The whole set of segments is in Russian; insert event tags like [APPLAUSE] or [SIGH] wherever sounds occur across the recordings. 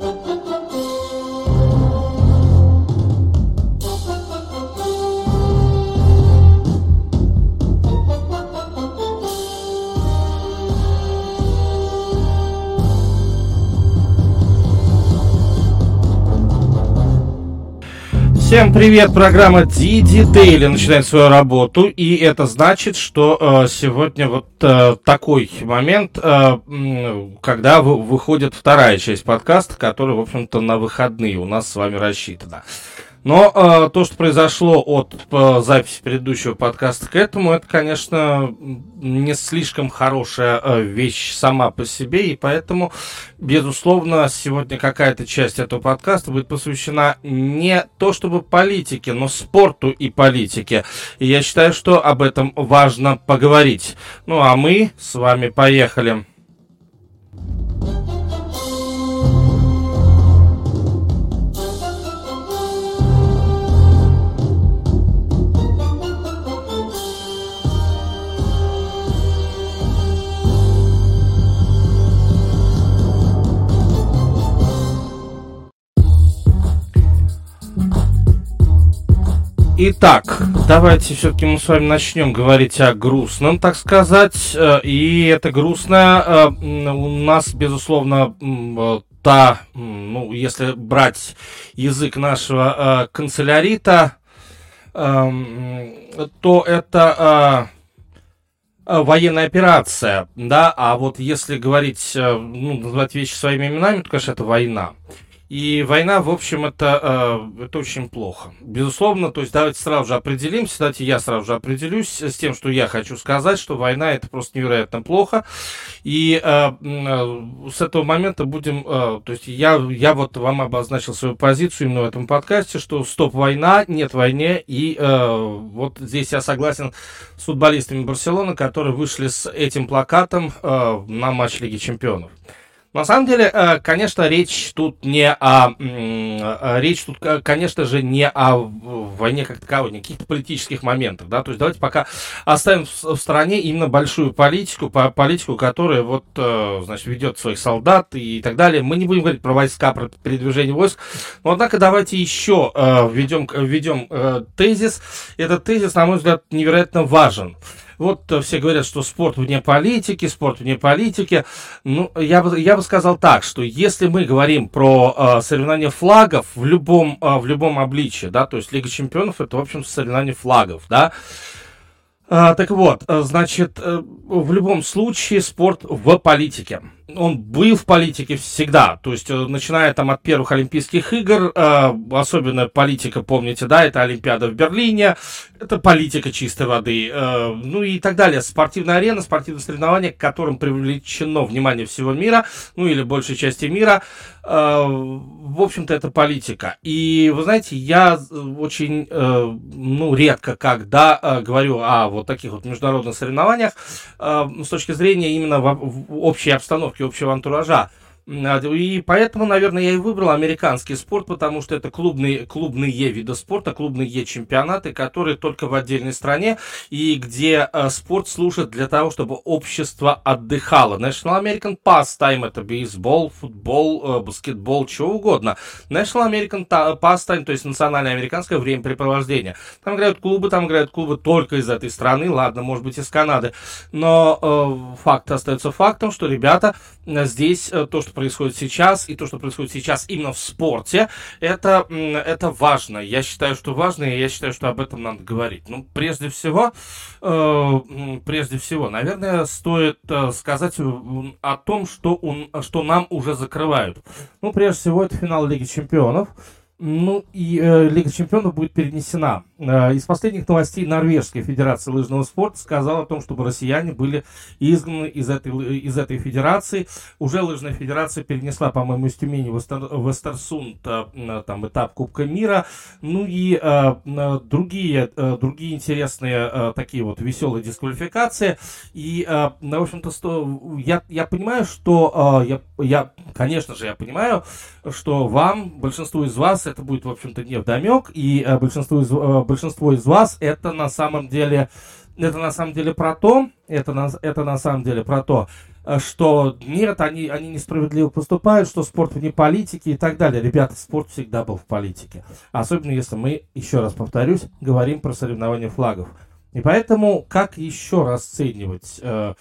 Thank you. Всем привет! Программа D-Detail начинает свою работу, и это значит, что э, сегодня вот э, такой момент, э, когда выходит вторая часть подкаста, которая, в общем-то, на выходные у нас с вами рассчитана. Но э, то, что произошло от э, записи предыдущего подкаста к этому, это, конечно, не слишком хорошая э, вещь сама по себе, и поэтому, безусловно, сегодня какая-то часть этого подкаста будет посвящена не то чтобы политике, но спорту и политике. И я считаю, что об этом важно поговорить. Ну а мы с вами поехали. Итак, давайте все-таки мы с вами начнем говорить о грустном, так сказать. Э, и это грустное э, у нас, безусловно, э, та, ну, если брать язык нашего канцелярита, эм, то это военная операция, да, а вот если говорить, ну, называть вещи своими именами, то, конечно, это война. И война, в общем, это, э, это очень плохо. Безусловно, то есть давайте сразу же определимся, давайте я сразу же определюсь с тем, что я хочу сказать, что война это просто невероятно плохо. И э, э, с этого момента будем, то есть я, я вот вам обозначил свою позицию именно в этом подкасте, что стоп война, нет войне. И вот здесь я согласен с футболистами Барселоны, которые вышли с этим плакатом на матч Лиги Чемпионов. На самом деле, э, конечно, речь тут не о... Э, речь тут, конечно же, не о войне как таковой, не каких-то политических моментах, да, то есть давайте пока оставим в стороне именно большую политику, политику, которая вот, э, значит, ведет своих солдат и так далее. Мы не будем говорить про войска, про передвижение войск, но, однако, давайте еще введем, введем тезис. Этот тезис, на мой взгляд, невероятно важен. Вот э, все говорят, что спорт вне политики, спорт вне политики. Ну, я бы, я бы сказал так, что если мы говорим про э, соревнования флагов в любом, э, в любом обличии, да, то есть Лига чемпионов это, в общем, соревнования флагов, да, а, так вот, э, значит, э, в любом случае спорт в политике он был в политике всегда, то есть, э, начиная там от первых Олимпийских игр, э, особенно политика, помните, да, это Олимпиада в Берлине, это политика чистой воды, э, ну и так далее. Спортивная арена, спортивное соревнование, к которым привлечено внимание всего мира, ну или большей части мира, в общем-то, это политика. И, вы знаете, я очень, ну, редко когда говорю о вот таких вот международных соревнованиях с точки зрения именно в общей обстановки aqui o seu. И поэтому, наверное, я и выбрал американский спорт, потому что это клубные, клубные виды спорта, клубные чемпионаты, которые только в отдельной стране и где э, спорт служит для того, чтобы общество отдыхало. National American Pastime это бейсбол, футбол, э, баскетбол, чего угодно. National American Pastime, то есть национальное американское времяпрепровождение. Там играют клубы, там играют клубы только из этой страны, ладно, может быть, из Канады. Но э, факт остается фактом, что ребята э, здесь э, то, что происходит сейчас, и то, что происходит сейчас именно в спорте, это, это важно. Я считаю, что важно, и я считаю, что об этом надо говорить. Ну, прежде всего, э, прежде всего, наверное, стоит э, сказать о том, что, он, что нам уже закрывают. Ну, прежде всего, это финал Лиги Чемпионов. Ну и э, Лига Чемпионов будет перенесена. Э, из последних новостей Норвежская Федерация лыжного спорта сказала о том, чтобы россияне были изгнаны из этой, из этой федерации. Уже лыжная федерация перенесла, по-моему, из Тюмени в, Эстер, в Эстерсунд э, там, этап Кубка мира. Ну и э, другие, э, другие интересные э, такие вот веселые дисквалификации. И, э, в общем-то, я, я понимаю, что э, я, я, конечно же, я понимаю, что вам, большинству из вас, это будет, в общем-то, не вдомек, и э, большинство, из, э, большинство из вас это на самом деле, это на самом деле про то, это на, это на самом деле про то, э, что нет, они, они несправедливо поступают, что спорт вне политики и так далее. Ребята, спорт всегда был в политике. Особенно если мы, еще раз повторюсь, говорим про соревнования флагов. И поэтому, как еще расценивать э,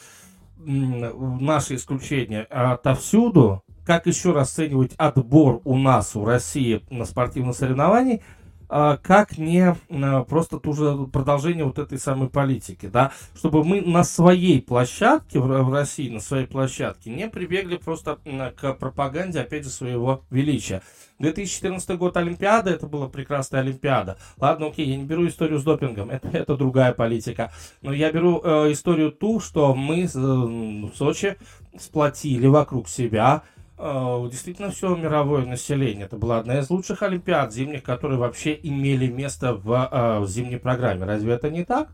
наши исключения отовсюду, как еще расценивать отбор у нас, у России на спортивных а, как не а, просто тоже продолжение вот этой самой политики, да, чтобы мы на своей площадке, в России, на своей площадке, не прибегли просто к пропаганде, опять же, своего величия. 2014 год Олимпиада, это была прекрасная Олимпиада. Ладно, окей, я не беру историю с допингом, [LAUGHS] это, это другая политика. Но я беру э, историю ту, что мы э, в Сочи сплотили вокруг себя действительно все мировое население. Это была одна из лучших Олимпиад зимних, которые вообще имели место в, э, в зимней программе. Разве это не так?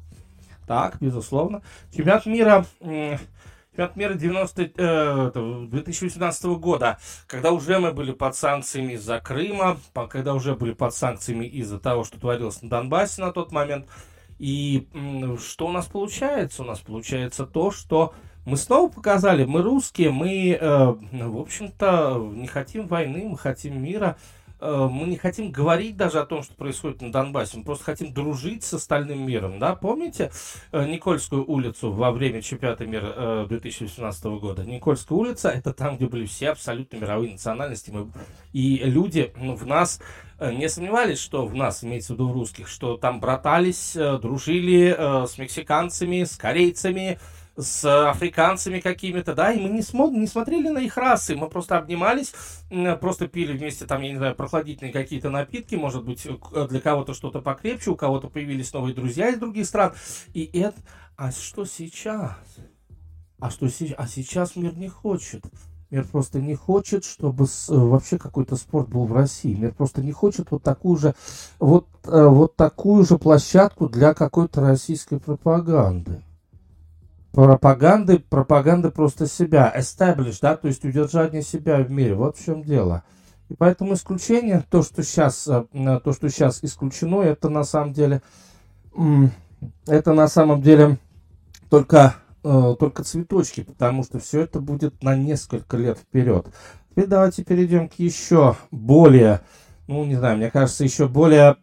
Так, безусловно. Чемпионат мира, чемпионат мира 90, э, 2018 года, когда уже мы были под санкциями из-за Крыма, когда уже были под санкциями из-за того, что творилось на Донбассе на тот момент. И что у нас получается? У нас получается то, что мы снова показали, мы русские, мы, э, в общем-то, не хотим войны, мы хотим мира. Э, мы не хотим говорить даже о том, что происходит на Донбассе, мы просто хотим дружить с остальным миром, да, помните э, Никольскую улицу во время чемпионата мира э, 2018 года? Никольская улица, это там, где были все абсолютно мировые национальности, мы, и люди ну, в нас э, не сомневались, что в нас, имеется в виду в русских, что там братались, э, дружили э, с мексиканцами, с корейцами, с африканцами какими-то, да, и мы не, смо- не смотрели на их расы, мы просто обнимались, просто пили вместе там, я не знаю, прохладительные какие-то напитки, может быть, э, для кого-то что-то покрепче, у кого-то появились новые друзья из других стран, и это... А что сейчас? А что сейчас? А сейчас мир не хочет. Мир просто не хочет, чтобы с, э, вообще какой-то спорт был в России. Мир просто не хочет вот такую же, вот, э, вот такую же площадку для какой-то российской пропаганды пропаганды, пропаганды просто себя, establish, да, то есть удержание себя в мире, вот в чем дело. И поэтому исключение, то, что сейчас, э, то, что сейчас исключено, это на самом деле, это на самом деле только, э, только цветочки, потому что все это будет на несколько лет вперед. Теперь давайте перейдем к еще более, ну, не знаю, мне кажется, еще более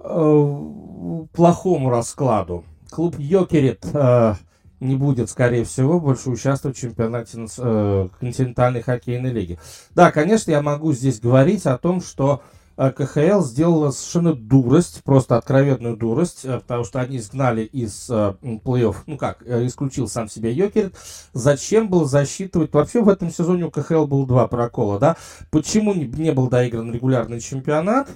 э, плохому раскладу клуб Йокерит э, не будет, скорее всего, больше участвовать в чемпионате э, континентальной хоккейной лиги. Да, конечно, я могу здесь говорить о том, что э, КХЛ сделала совершенно дурость, просто откровенную дурость, э, потому что они изгнали из э, плей-офф, ну как, э, исключил сам себя Йокерит. Зачем было засчитывать? Вообще в этом сезоне у КХЛ было два прокола, да? Почему не, не был доигран регулярный чемпионат?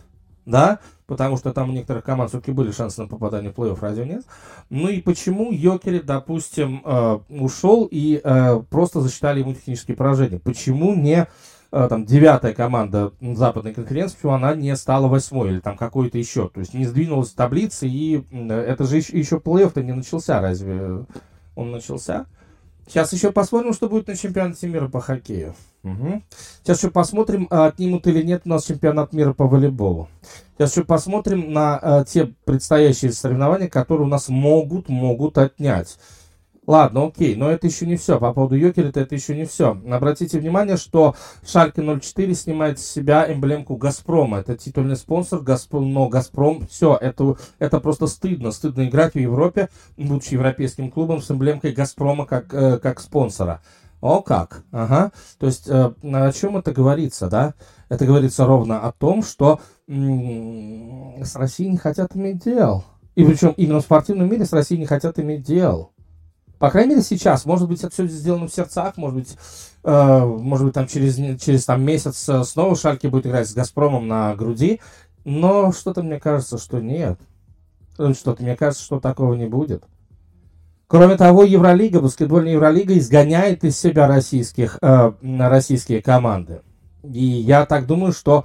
да, потому что там у некоторых команд все-таки были шансы на попадание в плей-офф, разве нет? Ну и почему Йокери, допустим, э, ушел и э, просто засчитали ему технические поражения? Почему не э, там девятая команда западной конференции, почему она не стала восьмой или там какой-то еще? То есть не сдвинулась в таблице, и это же еще плей-офф-то не начался, разве он начался? Сейчас еще посмотрим, что будет на чемпионате мира по хоккею. Угу. Сейчас еще посмотрим, а, отнимут или нет у нас чемпионат мира по волейболу. Сейчас еще посмотрим на а, те предстоящие соревнования, которые у нас могут, могут отнять. Ладно, окей, но это еще не все. По поводу Йокера это еще не все. Обратите внимание, что Шальке 04 снимает с себя эмблемку Газпрома. Это титульный спонсор, Газпром, но Газпром, все, это, это просто стыдно. Стыдно играть в Европе, будучи европейским клубом, с эмблемкой Газпрома как, э, как спонсора. О как, ага. То есть э, о чем это говорится, да? Это говорится ровно о том, что м- с Россией не хотят иметь дел. И причем именно в спортивном мире с Россией не хотят иметь дел. По крайней мере, сейчас. Может быть, это все сделано в сердцах, может быть, э, может быть, там через, через там, месяц э, снова Шальки будет играть с Газпромом на груди. Но что-то мне кажется, что нет. Что-то мне кажется, что такого не будет. Кроме того, Евролига, баскетбольная Евролига изгоняет из себя российских, э, российские команды. И я так думаю, что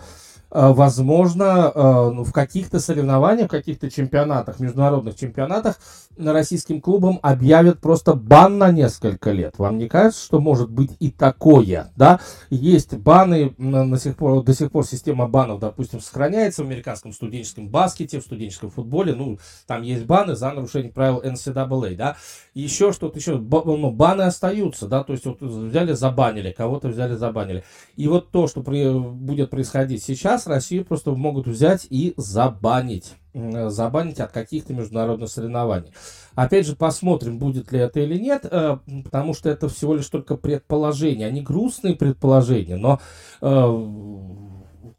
возможно, ну, в каких-то соревнованиях, в каких-то чемпионатах, международных чемпионатах российским клубам объявят просто бан на несколько лет. Вам не кажется, что может быть и такое, да? Есть баны, на сих пор, до сих пор система банов, допустим, сохраняется в американском студенческом баскете, в студенческом футболе, ну, там есть баны за нарушение правил NCAA, да? Еще что-то еще, ну, баны остаются, да, то есть вот взяли, забанили, кого-то взяли, забанили. И вот то, что при, будет происходить сейчас, Россию просто могут взять и забанить забанить от каких-то международных соревнований. Опять же, посмотрим, будет ли это или нет, э, потому что это всего лишь только предположения. Они грустные предположения, но э,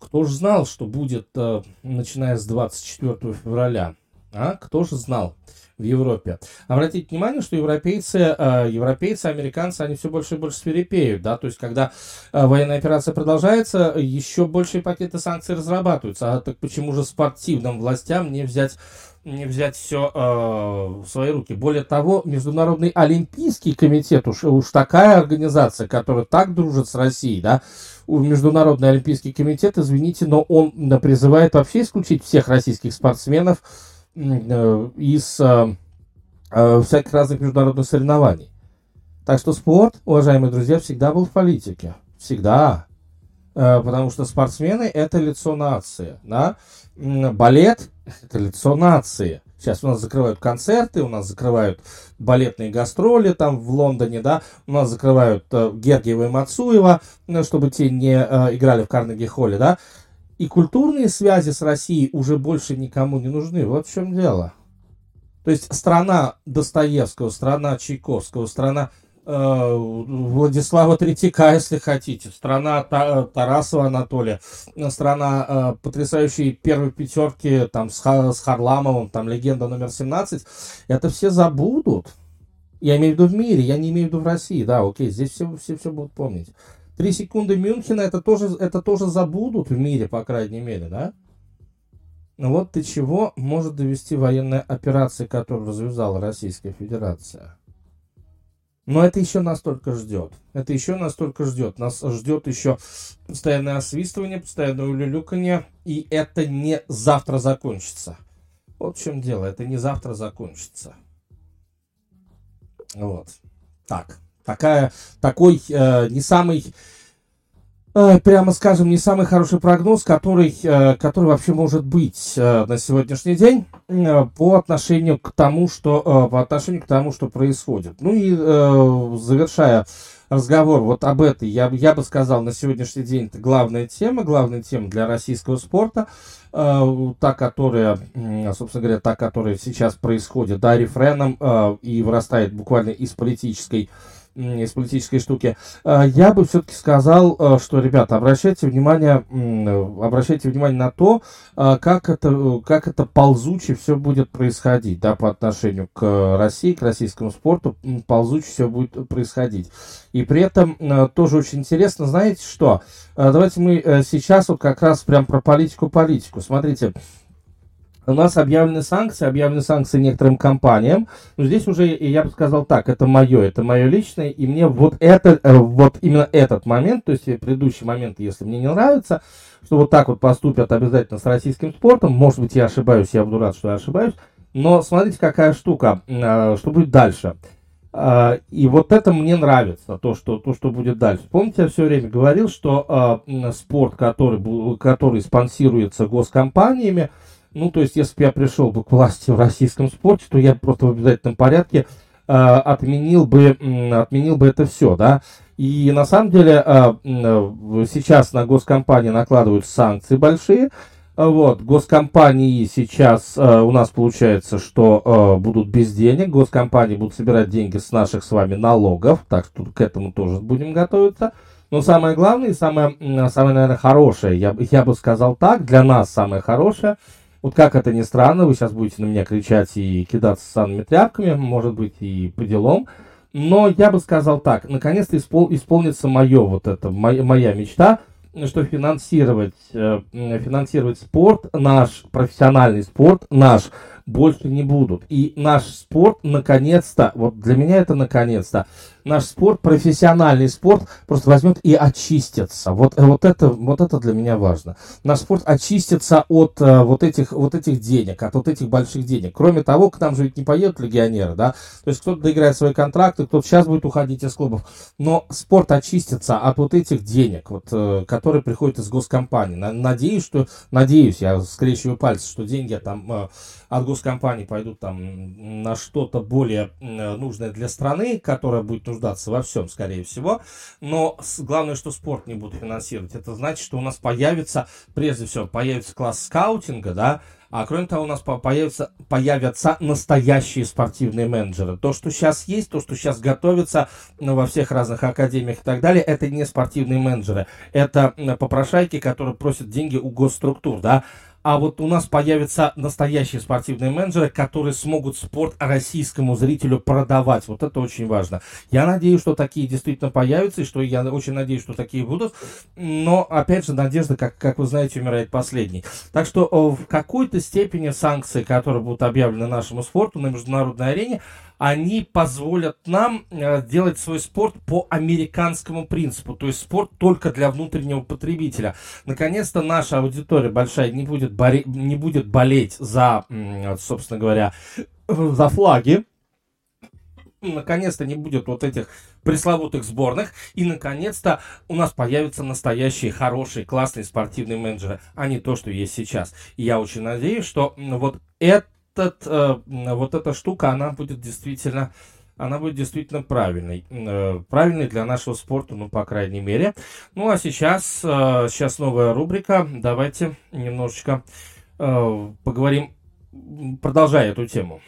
кто же знал, что будет, э, начиная с 24 февраля? А? Кто же знал? В Европе. Обратите внимание, что европейцы, э, европейцы, американцы, они все больше и больше свирепеют, да, то есть когда э, военная операция продолжается, еще большие пакеты санкций разрабатываются. А так почему же спортивным властям не взять не взять все э, в свои руки. Более того, Международный Олимпийский комитет, уж, уж такая организация, которая так дружит с Россией, да, Международный Олимпийский комитет, извините, но он призывает вообще исключить всех российских спортсменов из э, э, всяких разных международных соревнований. Так что спорт, уважаемые друзья, всегда был в политике. Всегда. Потому что спортсмены – это лицо нации. Да? Балет – это лицо нации. Сейчас у нас закрывают концерты, у нас закрывают балетные гастроли там в Лондоне, да, у нас закрывают э, Гергиева и Мацуева, чтобы те не э, играли в Карнеги-холле, да. И культурные связи с Россией уже больше никому не нужны. Вот в чем дело. То есть страна Достоевского, страна Чайковского, страна э, Владислава Третьяка, если хотите, страна Та, Тарасова Анатолия, страна э, потрясающей первой пятерки там, с, с Харламовым, там легенда номер 17, это все забудут. Я имею в виду в мире, я не имею в виду в России, да, окей, здесь все, все, все будут помнить. Три секунды Мюнхена это тоже, это тоже забудут в мире, по крайней мере, да? Ну вот до чего может довести военная операция, которую развязала Российская Федерация. Но это еще настолько ждет. Это еще настолько ждет. Нас ждет еще постоянное освистывание, постоянное улюлюканье. И это не завтра закончится. Вот в чем дело. Это не завтра закончится. Вот. Так такая, такой э, не самый, э, прямо скажем, не самый хороший прогноз, который, э, который вообще может быть э, на сегодняшний день по отношению к тому, что по отношению к тому, что происходит. Ну и завершая разговор вот об этой, я, я бы сказал, на сегодняшний день это главная тема, главная тема для российского спорта, та, которая, собственно говоря, та, которая сейчас происходит, да, рефреном и вырастает буквально из политической из политической штуки. А, я бы все-таки сказал, а, что, ребята, обращайте внимание, обращайте внимание на то, а, как это, как это ползуче все будет происходить, да, по отношению к России, к российскому спорту, ползуче все будет происходить. И при этом тоже очень интересно, знаете что? Давайте мы э, сейчас вот как раз прям про политику-политику. Смотрите, у нас объявлены санкции, объявлены санкции некоторым компаниям. Но здесь уже, я бы сказал так, это мое, это мое личное, и мне вот это, э, вот именно этот момент, то есть предыдущий момент, если мне не нравится, что вот так вот поступят обязательно с российским спортом, может быть, я ошибаюсь, я буду рад, что я ошибаюсь, но смотрите, какая штука, э, что будет дальше. Uh, и вот это мне нравится, то что, то, что будет дальше. Помните, я все время говорил, что uh, спорт, который, который спонсируется госкомпаниями, ну, то есть, если бы я пришел бы к власти в российском спорте, то я просто в обязательном порядке э, отменил, бы, э, отменил бы это все, да. И на самом деле э, э, сейчас на госкомпании накладывают санкции большие. Вот, госкомпании сейчас э, у нас получается, что э, будут без денег, госкомпании будут собирать деньги с наших с вами налогов, так что к этому тоже будем готовиться. Но самое главное и самое, самое наверное, хорошее, я, я бы сказал так, для нас самое хорошее – вот как это ни странно, вы сейчас будете на меня кричать и кидаться санными тряпками, может быть, и по делам. Но я бы сказал так, наконец-то испол, исполнится мое вот это, моя, моя мечта, что финансировать, э, финансировать спорт, наш профессиональный спорт, наш больше не будут. И наш спорт, наконец-то, вот для меня это наконец-то, наш спорт, профессиональный спорт, просто возьмет и очистится. Вот, вот, это, вот это для меня важно. Наш спорт очистится от э, вот, этих, вот этих денег, от вот этих больших денег. Кроме того, к нам же ведь не поедут легионеры, да? То есть кто-то доиграет свои контракты, кто-то сейчас будет уходить из клубов. Но спорт очистится от вот этих денег, вот, э, которые приходят из госкомпании. Надеюсь, что, надеюсь, я скрещиваю пальцы, что деньги там э, от госкомпании пойдут там на что-то более э, нужное для страны, которая будет нуждаться во всем, скорее всего. Но главное, что спорт не будут финансировать. Это значит, что у нас появится, прежде всего, появится класс скаутинга, да, а кроме того, у нас появятся, появятся настоящие спортивные менеджеры. То, что сейчас есть, то, что сейчас готовится ну, во всех разных академиях и так далее, это не спортивные менеджеры. Это попрошайки, которые просят деньги у госструктур, да а вот у нас появятся настоящие спортивные менеджеры, которые смогут спорт российскому зрителю продавать. Вот это очень важно. Я надеюсь, что такие действительно появятся, и что я очень надеюсь, что такие будут. Но, опять же, надежда, как, как вы знаете, умирает последней. Так что в какой-то степени санкции, которые будут объявлены нашему спорту на международной арене, они позволят нам э, делать свой спорт по американскому принципу, то есть спорт только для внутреннего потребителя. Наконец-то наша аудитория большая не будет, боре- не будет болеть за, собственно говоря, за флаги, наконец-то не будет вот этих пресловутых сборных, и наконец-то у нас появятся настоящие, хорошие, классные спортивные менеджеры, а не то, что есть сейчас. И я очень надеюсь, что вот это этот, э, вот эта штука, она будет действительно она будет действительно правильной. Э, правильной для нашего спорта, ну, по крайней мере. Ну, а сейчас, э, сейчас новая рубрика. Давайте немножечко поговорим, продолжая эту тему.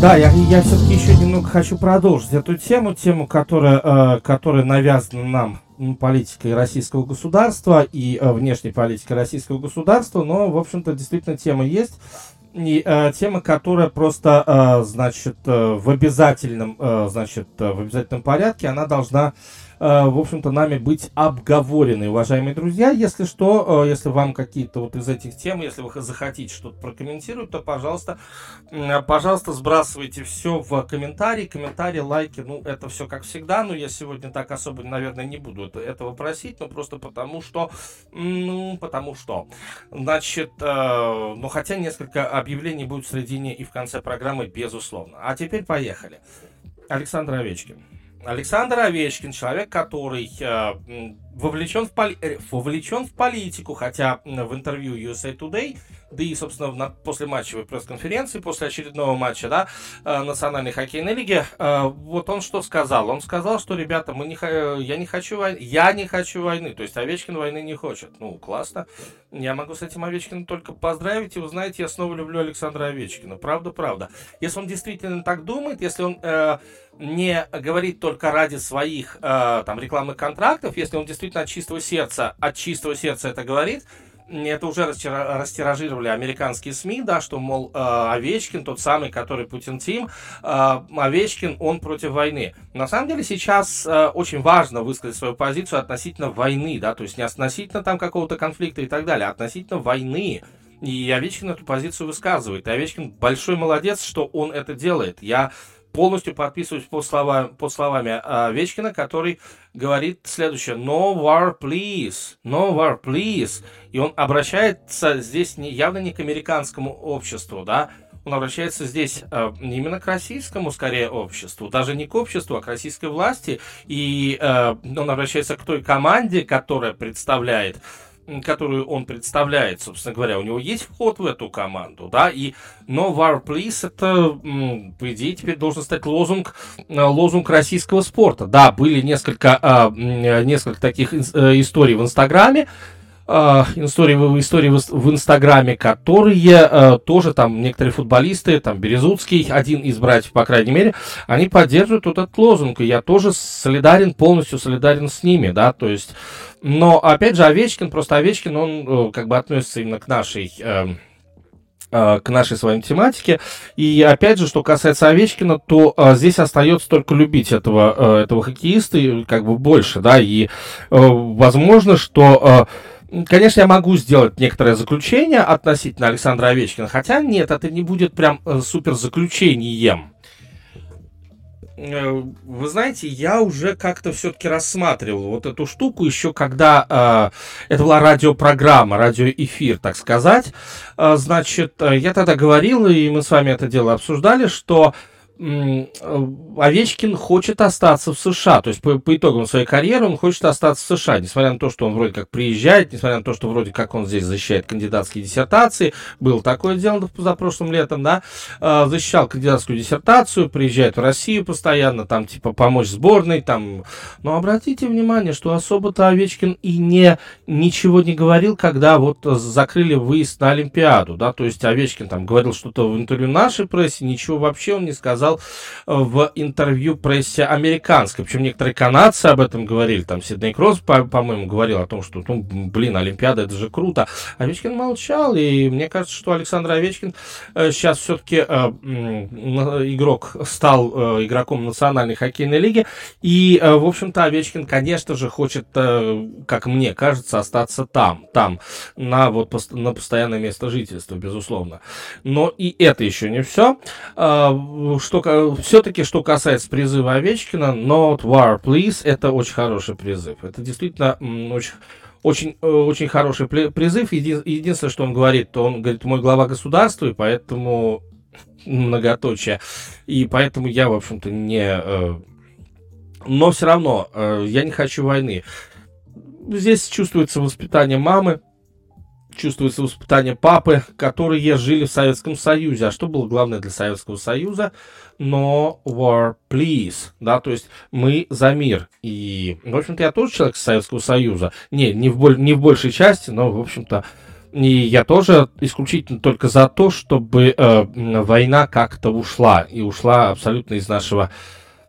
Да, я, я все-таки еще немного хочу продолжить эту тему, тему, которая, э, которая навязана нам политикой российского государства и э, внешней политикой российского государства, но, в общем-то, действительно тема есть. И э, тема, которая просто, э, значит, э, в обязательном, э, значит, э, в обязательном порядке, она должна в общем-то, нами быть обговорены, уважаемые друзья. Если что, э, если вам какие-то вот из этих тем, если вы захотите что-то прокомментировать, то, пожалуйста, пожалуйста, сбрасывайте все в комментарии, комментарии, лайки, ну, это все как всегда, но я сегодня так особо, наверное, не буду этого просить, но просто потому что, ну, потому что, значит, э, ну, хотя несколько объявлений будет в середине и в конце программы, безусловно. А теперь поехали. Александр Овечкин. Александр Овечкин, человек, который э, вовлечен, в поли- э, вовлечен в политику, хотя в интервью USA Today да и, собственно, на, после матчевой пресс-конференции, после очередного матча, да, э, Национальной хоккейной лиги, э, вот он что сказал? Он сказал, что, ребята, мы не, я не хочу войны, я не хочу войны, то есть Овечкин войны не хочет. Ну, классно. Я могу с этим Овечкиным только поздравить, и вы знаете, я снова люблю Александра Овечкина. Правда, правда. Если он действительно так думает, если он э, не говорит только ради своих э, там рекламных контрактов, если он действительно от чистого сердца, от чистого сердца это говорит, это уже растиражировали американские СМИ, да, что, мол, э, Овечкин, тот самый, который Путин Тим, э, Овечкин, он против войны. На самом деле сейчас э, очень важно высказать свою позицию относительно войны, да, то есть не относительно там какого-то конфликта и так далее, а относительно войны. И Овечкин эту позицию высказывает. И Овечкин большой молодец, что он это делает. Я полностью подписываюсь под, слова, под словами э, Вечкина, который говорит следующее. No war, please. No war, please. И он обращается здесь не, явно не к американскому обществу, да, он обращается здесь э, именно к российскому, скорее, обществу, даже не к обществу, а к российской власти, и э, он обращается к той команде, которая представляет которую он представляет, собственно говоря, у него есть вход в эту команду, да, и No War Please это, по идее, теперь должен стать лозунг, э, лозунг российского спорта. Да, были несколько, а, несколько таких э, историй в Инстаграме, истории, истории в Инстаграме, которые э, тоже там некоторые футболисты, там Березуцкий, один из братьев, по крайней мере, они поддерживают вот этот лозунг, и я тоже солидарен, полностью солидарен с ними, да, то есть, но, опять же, Овечкин, просто Овечкин, он как бы относится именно к нашей, э, к нашей с вами тематике. И опять же, что касается Овечкина, то а, здесь остается только любить этого, а, этого хоккеиста, и, как бы больше, да, и а, возможно, что Конечно, я могу сделать некоторое заключение относительно Александра Овечкина, хотя нет, это не будет прям э, супер заключением. Э, вы знаете, я уже как-то все-таки рассматривал вот эту штуку еще когда э, это была радиопрограмма, радиоэфир, так сказать. Э, значит, э, я тогда говорил, и мы с вами это дело обсуждали, что Овечкин хочет остаться в США. То есть по, по итогам своей карьеры он хочет остаться в США, несмотря на то, что он вроде как приезжает, несмотря на то, что вроде как он здесь защищает кандидатские диссертации. Было такое дело за прошлым летом, да. А, защищал кандидатскую диссертацию, приезжает в Россию постоянно, там типа помочь сборной, там. Но обратите внимание, что особо-то Овечкин и не ничего не говорил, когда вот закрыли выезд на Олимпиаду, да. То есть Овечкин там говорил что-то в интервью нашей прессе, ничего вообще он не сказал сказал э, в интервью прессе американской. Причем некоторые канадцы об этом говорили. Там Сидней Кросс, по-моему, говорил о том, что, ну, блин, Олимпиада, это же круто. Овечкин молчал, и мне кажется, что Александр Овечкин сейчас э, все-таки э, игрок стал игроком Национальной хоккейной лиги. И, в общем-то, Овечкин, конечно же, хочет, как мне кажется, остаться там, там, на, вот, на постоянное место жительства, безусловно. Но и это еще не все. Что что все-таки, что касается призыва Овечкина, Not War Please, это очень хороший призыв. Это действительно очень очень, э, очень хороший призыв. Единственное, что он говорит, то он говорит, мой глава государства, и поэтому многоточие. И поэтому я, в общем-то, не... Э, но все равно э, я не хочу войны. Здесь чувствуется воспитание мамы, чувствуется воспитание папы, которые жили в Советском Союзе. А что было главное для Советского Союза? No war, please. Да, то есть мы за мир. И, в общем-то, я тоже человек Советского Союза. Не, не в, не в большей части, но, в общем-то, и я тоже исключительно только за то, чтобы э, война как-то ушла. И ушла абсолютно из нашего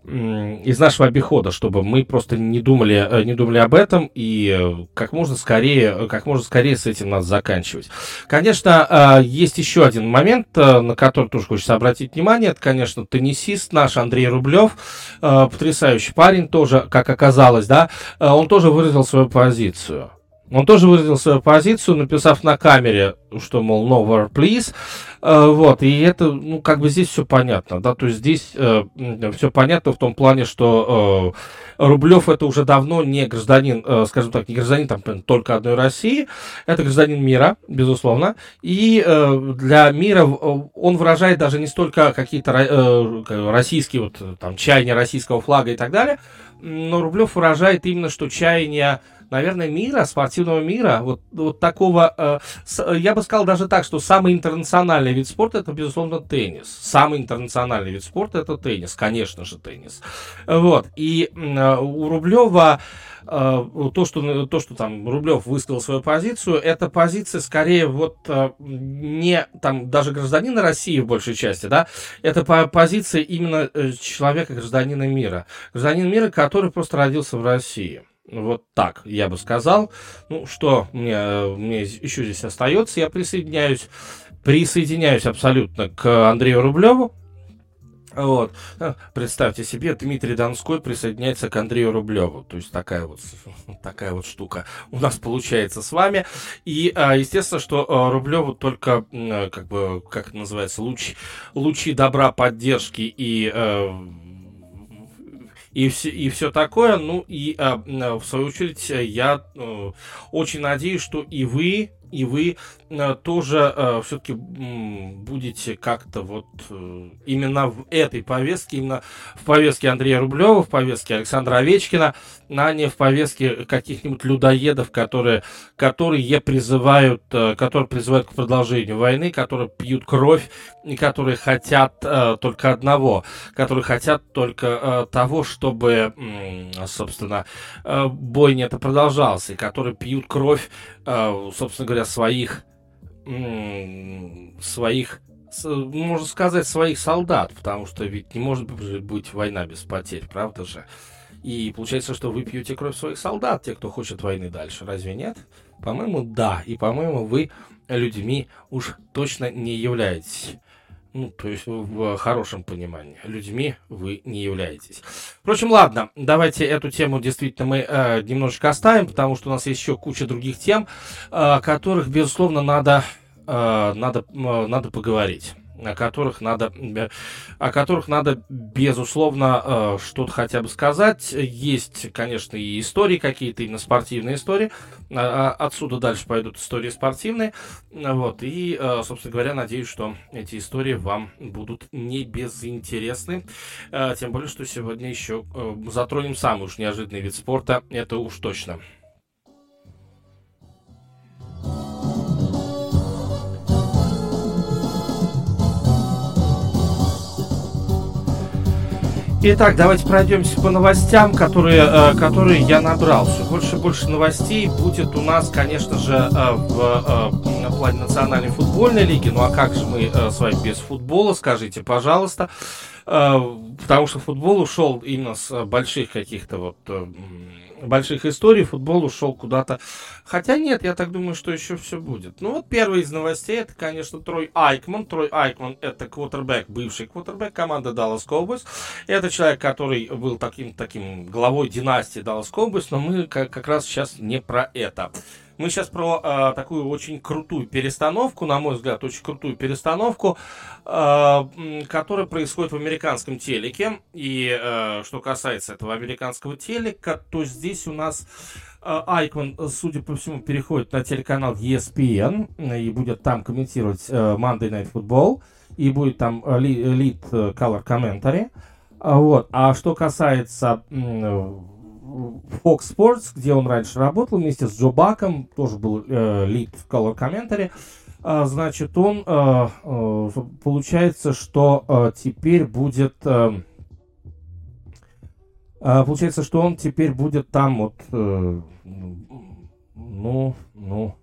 из нашего обихода, чтобы мы просто не думали, э, не думали об этом и э, как можно скорее, как можно скорее с этим надо заканчивать. Конечно, э, есть еще один момент, на который тоже хочется обратить внимание. Это, конечно, теннисист наш Андрей Рублев, потрясающий парень тоже, как оказалось, да, он тоже выразил свою позицию. Он тоже выразил свою позицию, написав на камере, что, мол, no war, please. Э, вот, и это, ну, как бы здесь все понятно, да, то есть здесь э, все понятно в том плане, что э, Рублев это уже давно не гражданин, э, скажем так, не гражданин там только одной России, это гражданин мира, безусловно, и э, для мира он выражает даже не столько какие-то э, российские, вот, там, чаяния российского флага и так далее, но Рублев выражает именно, что чаяния наверное, мира, спортивного мира, вот, вот такого, э, с, я бы сказал даже так, что самый интернациональный вид спорта это, безусловно, теннис. Самый интернациональный вид спорта это теннис, конечно же, теннис. Вот. И э, у Рублева э, то, что, то, что там Рублев высказал свою позицию, это позиция скорее вот э, не там даже гражданина России в большей части, да, это по позиция именно э, человека, гражданина мира. Гражданин мира, который просто родился в России. Вот так, я бы сказал. Ну, что мне, мне еще здесь остается? Я присоединяюсь, присоединяюсь абсолютно к Андрею Рублеву. Вот. Представьте себе, Дмитрий Донской присоединяется к Андрею Рублеву. То есть такая вот, [LAUGHS] такая вот штука у нас получается с вами. И, а, естественно, что а, Рублеву только, как бы, как называется, луч, лучи добра, поддержки и э, и все, и все такое. Ну и а, в свою очередь я э, очень надеюсь, что и вы и вы э, тоже э, все-таки будете как-то вот э, именно в этой повестке, именно в повестке Андрея Рублева, в повестке Александра Овечкина, а не в повестке каких-нибудь людоедов, которые, которые призывают, которые призывают к продолжению войны, которые пьют кровь и которые хотят только одного, которые хотят только того, чтобы, собственно, бой не это продолжался, и которые пьют кровь, собственно говоря, говоря, своих, своих, можно сказать, своих солдат, потому что ведь не может быть война без потерь, правда же? И получается, что вы пьете кровь своих солдат, те, кто хочет войны дальше. Разве нет? По-моему, да. И, по-моему, вы людьми уж точно не являетесь. Ну, то есть в хорошем понимании. Людьми вы не являетесь. Впрочем, ладно, давайте эту тему действительно мы э, немножечко оставим, потому что у нас есть еще куча других тем, э, о которых, безусловно, надо, э, надо, э, надо поговорить о которых надо, о которых надо безусловно э, что-то хотя бы сказать. Есть, конечно, и истории какие-то, именно спортивные истории. А, а отсюда дальше пойдут истории спортивные. Вот. И, э, собственно говоря, надеюсь, что эти истории вам будут не безинтересны. Э, тем более, что сегодня еще затронем самый уж неожиданный вид спорта. Это уж точно. Итак, давайте пройдемся по новостям, которые, э, которые я набрал. Все больше и больше новостей будет у нас, конечно же, э, в э, плане национальной футбольной лиги. Ну а как же мы с вами без футбола, скажите, пожалуйста. Потому что футбол ушел именно с больших каких-то вот больших историй футбол ушел куда-то. Хотя нет, я так думаю, что еще все будет. Ну вот первый из новостей, это, конечно, Трой Айкман. Трой Айкман это квотербек, бывший квотербек команды Dallas Cowboys. Это человек, который был таким, таким главой династии Dallas Cowboys, но мы как, как раз сейчас не про это. Мы сейчас про э, такую очень крутую перестановку, на мой взгляд, очень крутую перестановку, э, которая происходит в американском телеке. И э, что касается этого американского телека, то здесь у нас Айкон, судя по всему, переходит на телеканал ESPN и будет там комментировать Monday Night Football. И будет там лид color commentary. Вот. А что касается Fox Sports, где он раньше работал вместе с Джо Баком, тоже был э, лид в Color Commentary. А, значит, он, э, э, получается, что э, теперь будет... Получается, что он теперь будет там вот... Ну, ну...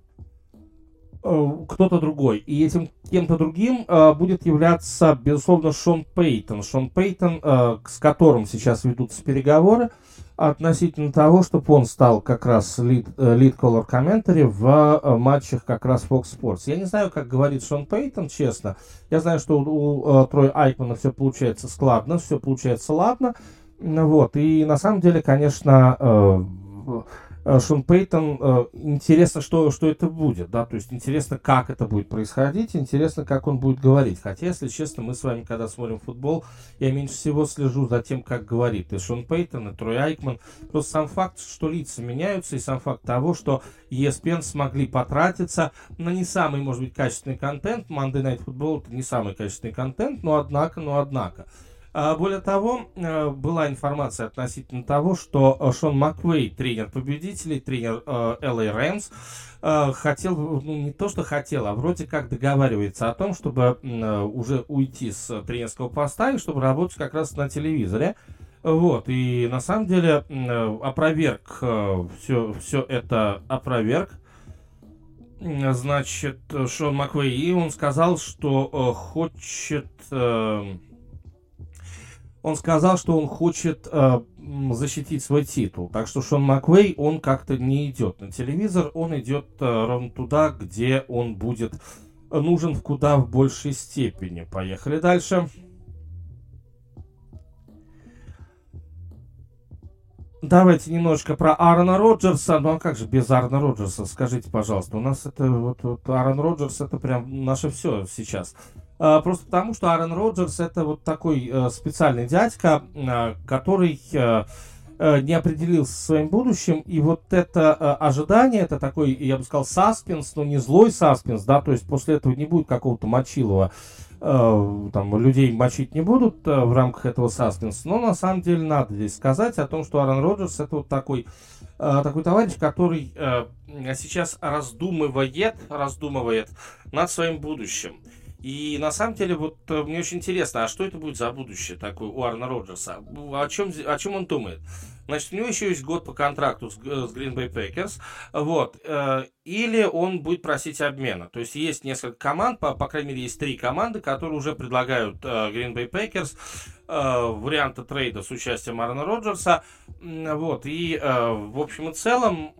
Кто-то другой. И этим кем-то другим будет являться, безусловно, Шон Пейтон. Шон Пейтон, с которым сейчас ведутся переговоры, относительно того, чтобы он стал как раз lead, lead color commentary в э, матчах как раз Fox Sports. Я не знаю, как говорит Шон Пейтон, честно. Я знаю, что у, у э, Троя Айкмана все получается складно, все получается ладно. Вот. И на самом деле, конечно, э, Э, Шон Пейтон, э, интересно, что, что это будет, да, то есть интересно, как это будет происходить, интересно, как он будет говорить. Хотя, если честно, мы с вами, когда смотрим футбол, я меньше всего слежу за тем, как говорит и Шон Пейтон, и Трой Айкман. Просто сам факт, что лица меняются, и сам факт того, что ESPN смогли потратиться на не самый, может быть, качественный контент. Monday Night Football это не самый качественный контент, но однако, но однако. А, более того, э, была информация относительно того, что э, Шон Маквей, тренер победителей, тренер LA э, хотел, ну не то что хотел, а вроде как договаривается о том, чтобы уже уйти с тренерского поста и чтобы работать как раз на телевизоре. Вот, и на самом деле опроверг все, все это опроверг. Значит, Шон Маквей, и он сказал, что хочет он сказал, что он хочет э, защитить свой титул. Так что Шон Маквей, он как-то не идет на телевизор, он идет э, ровно туда, где он будет нужен в куда в большей степени. Поехали дальше. Давайте немножко про Аарона Роджерса. Ну а как же без Аарона Роджерса? Скажите, пожалуйста. У нас это вот, вот Аарон Роджерс это прям наше все сейчас. А, просто потому, что Аарон Роджерс это вот такой э, специальный дядька, э, который э, не определился со своим будущим, и вот это ожидание, это такой, я бы сказал, саспенс, но не злой саспенс, да, то есть после этого не будет какого-то мочилова, там, людей мочить не будут в рамках этого саспенса, но на самом деле надо здесь сказать о том, что Аарон Роджерс это вот такой, такой товарищ, который сейчас раздумывает, раздумывает над своим будущим. И на самом деле, вот э, мне очень интересно, а что это будет за будущее такое у Арна Роджерса? О чем, о чем он думает? значит, у него еще есть год по контракту с, с Green Bay Packers, вот, э, или он будет просить обмена. То есть есть несколько команд, по, по крайней мере, есть три команды, которые уже предлагают э, Green Bay Packers э, варианты трейда с участием Аарона Роджерса, вот, и э, в общем и целом,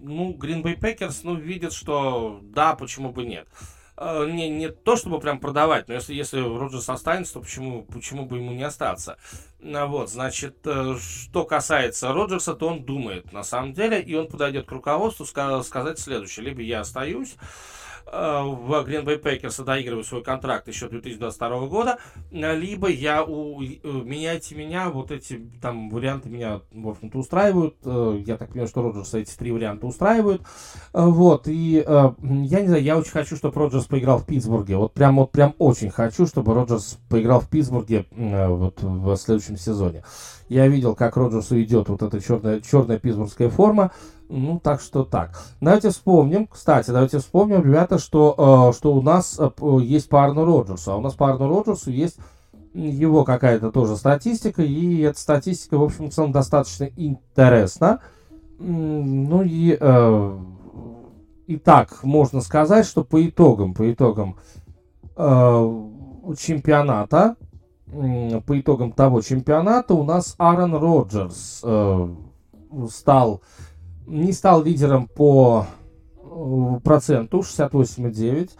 ну, Green Bay Packers, ну, видят, что да, почему бы нет. Э, не, не то, чтобы прям продавать, но если, если Роджерс останется, то почему, почему бы ему не остаться? Ну вот, значит, э, что касается Роджерса, то он думает, на самом деле, и он подойдет к руководству сказать следующее. Либо я остаюсь, Э, в Green Bay Packers доигрываю свой контракт еще 2022 года, либо я у, э, меняйте меня, вот эти там варианты меня, в общем-то, устраивают. Э, я так понимаю, что Роджерс эти три варианта устраивают. Вот, и я не знаю, я очень хочу, чтобы Роджерс поиграл в Питтсбурге. Вот прям, вот прям очень хочу, чтобы Роджерс поиграл в Питтсбурге вот в следующем сезоне. Я видел, как Роджерсу идет вот эта черная, черная питтсбургская форма. Ну, так что так. Давайте вспомним, кстати, давайте вспомним, ребята, что, э, что у нас э, есть по Арну Роджерсу. А у нас по Арну Роджерсу есть его какая-то тоже статистика, и эта статистика, в общем, в целом достаточно интересна. Ну и, э, и так можно сказать, что по итогам, по итогам э, чемпионата, по итогам того чемпионата у нас Аарон Роджерс э, стал не стал лидером по э, проценту 68,9.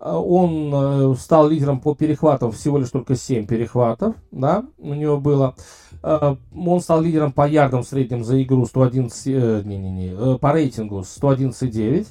Э, он э, стал лидером по перехватам, всего лишь только 7 перехватов, да, у него было. Он стал лидером по ярдам в среднем за игру 111, не, не, не, по рейтингу 111,9.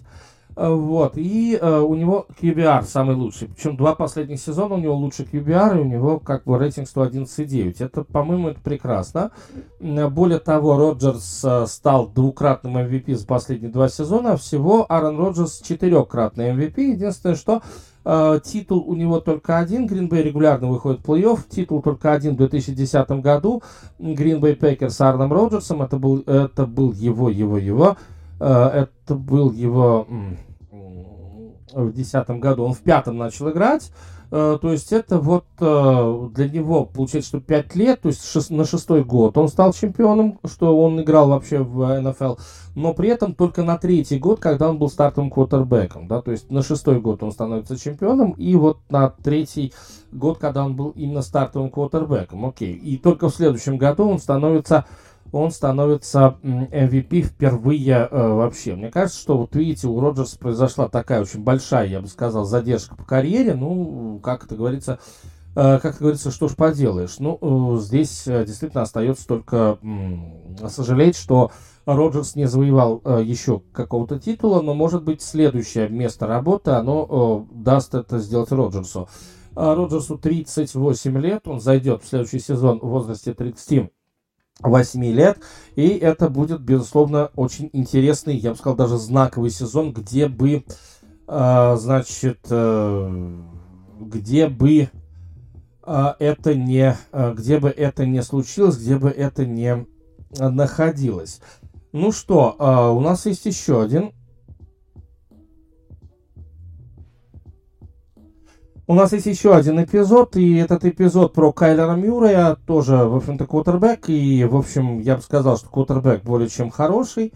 Э, вот, и э, у него QBR самый лучший. Причем два последних сезона у него лучший QBR, и у него как бы рейтинг 111,9. Это, по-моему, это прекрасно. Более того, Роджерс э, стал двукратным MVP за последние два сезона, всего Аарон Роджерс четырехкратный MVP. Единственное, что Uh, титул у него только один. Гринбей регулярно выходит в плей-офф. Титул только один в 2010 году. Гринбей Пекер с Арном Роджерсом. Это был, это был его, его, его Э, это был его в десятом году. Он в пятом начал играть. Э, то есть это вот э, для него получается, что 5 лет, то есть на шестой год он стал чемпионом, что он играл вообще в НФЛ, но при этом только на третий год, когда он был стартовым квотербеком, да, то есть на шестой год он становится чемпионом, и вот на третий год, когда он был именно стартовым квотербеком, окей, и только в следующем году он становится он становится MVP впервые э, вообще. Мне кажется, что вот видите, у Роджерса произошла такая очень большая, я бы сказал, задержка по карьере. Ну, как это говорится, э, как это говорится, что ж поделаешь. Ну, э, здесь э, действительно остается только э, сожалеть, что Роджерс не завоевал э, еще какого-то титула, но, может быть, следующее место работы, оно э, даст это сделать Роджерсу. А Роджерсу 38 лет, он зайдет в следующий сезон в возрасте 30 8 лет. И это будет, безусловно, очень интересный, я бы сказал, даже знаковый сезон, где бы, э, значит, э, где бы э, это не, э, где бы это не случилось, где бы это не находилось. Ну что, э, у нас есть еще один У нас есть еще один эпизод, и этот эпизод про Кайлера Мюррея, тоже, в общем-то, квотербек, и, в общем, я бы сказал, что квотербек более чем хороший.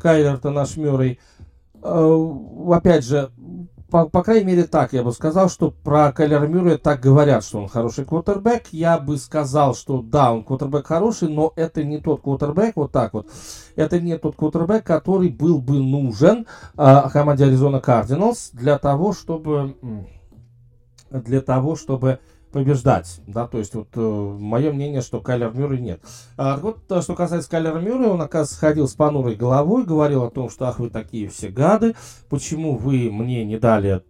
Кайлер-то наш Мюррей. Э, опять же, по, по крайней мере, так я бы сказал, что про Кайлера Мюррея так говорят, что он хороший квотербек. Я бы сказал, что да, он квотербек хороший, но это не тот квотербек, вот так вот. Это не тот квотербек, который был бы нужен э, команде Аризона Кардиналс для того, чтобы для того, чтобы побеждать, да, то есть вот э, мое мнение, что Кайлер Мюррей нет. А, вот что касается Кайлера Мюррея, он, оказывается, ходил с понурой головой, говорил о том, что ах, вы такие все гады, почему вы мне не дали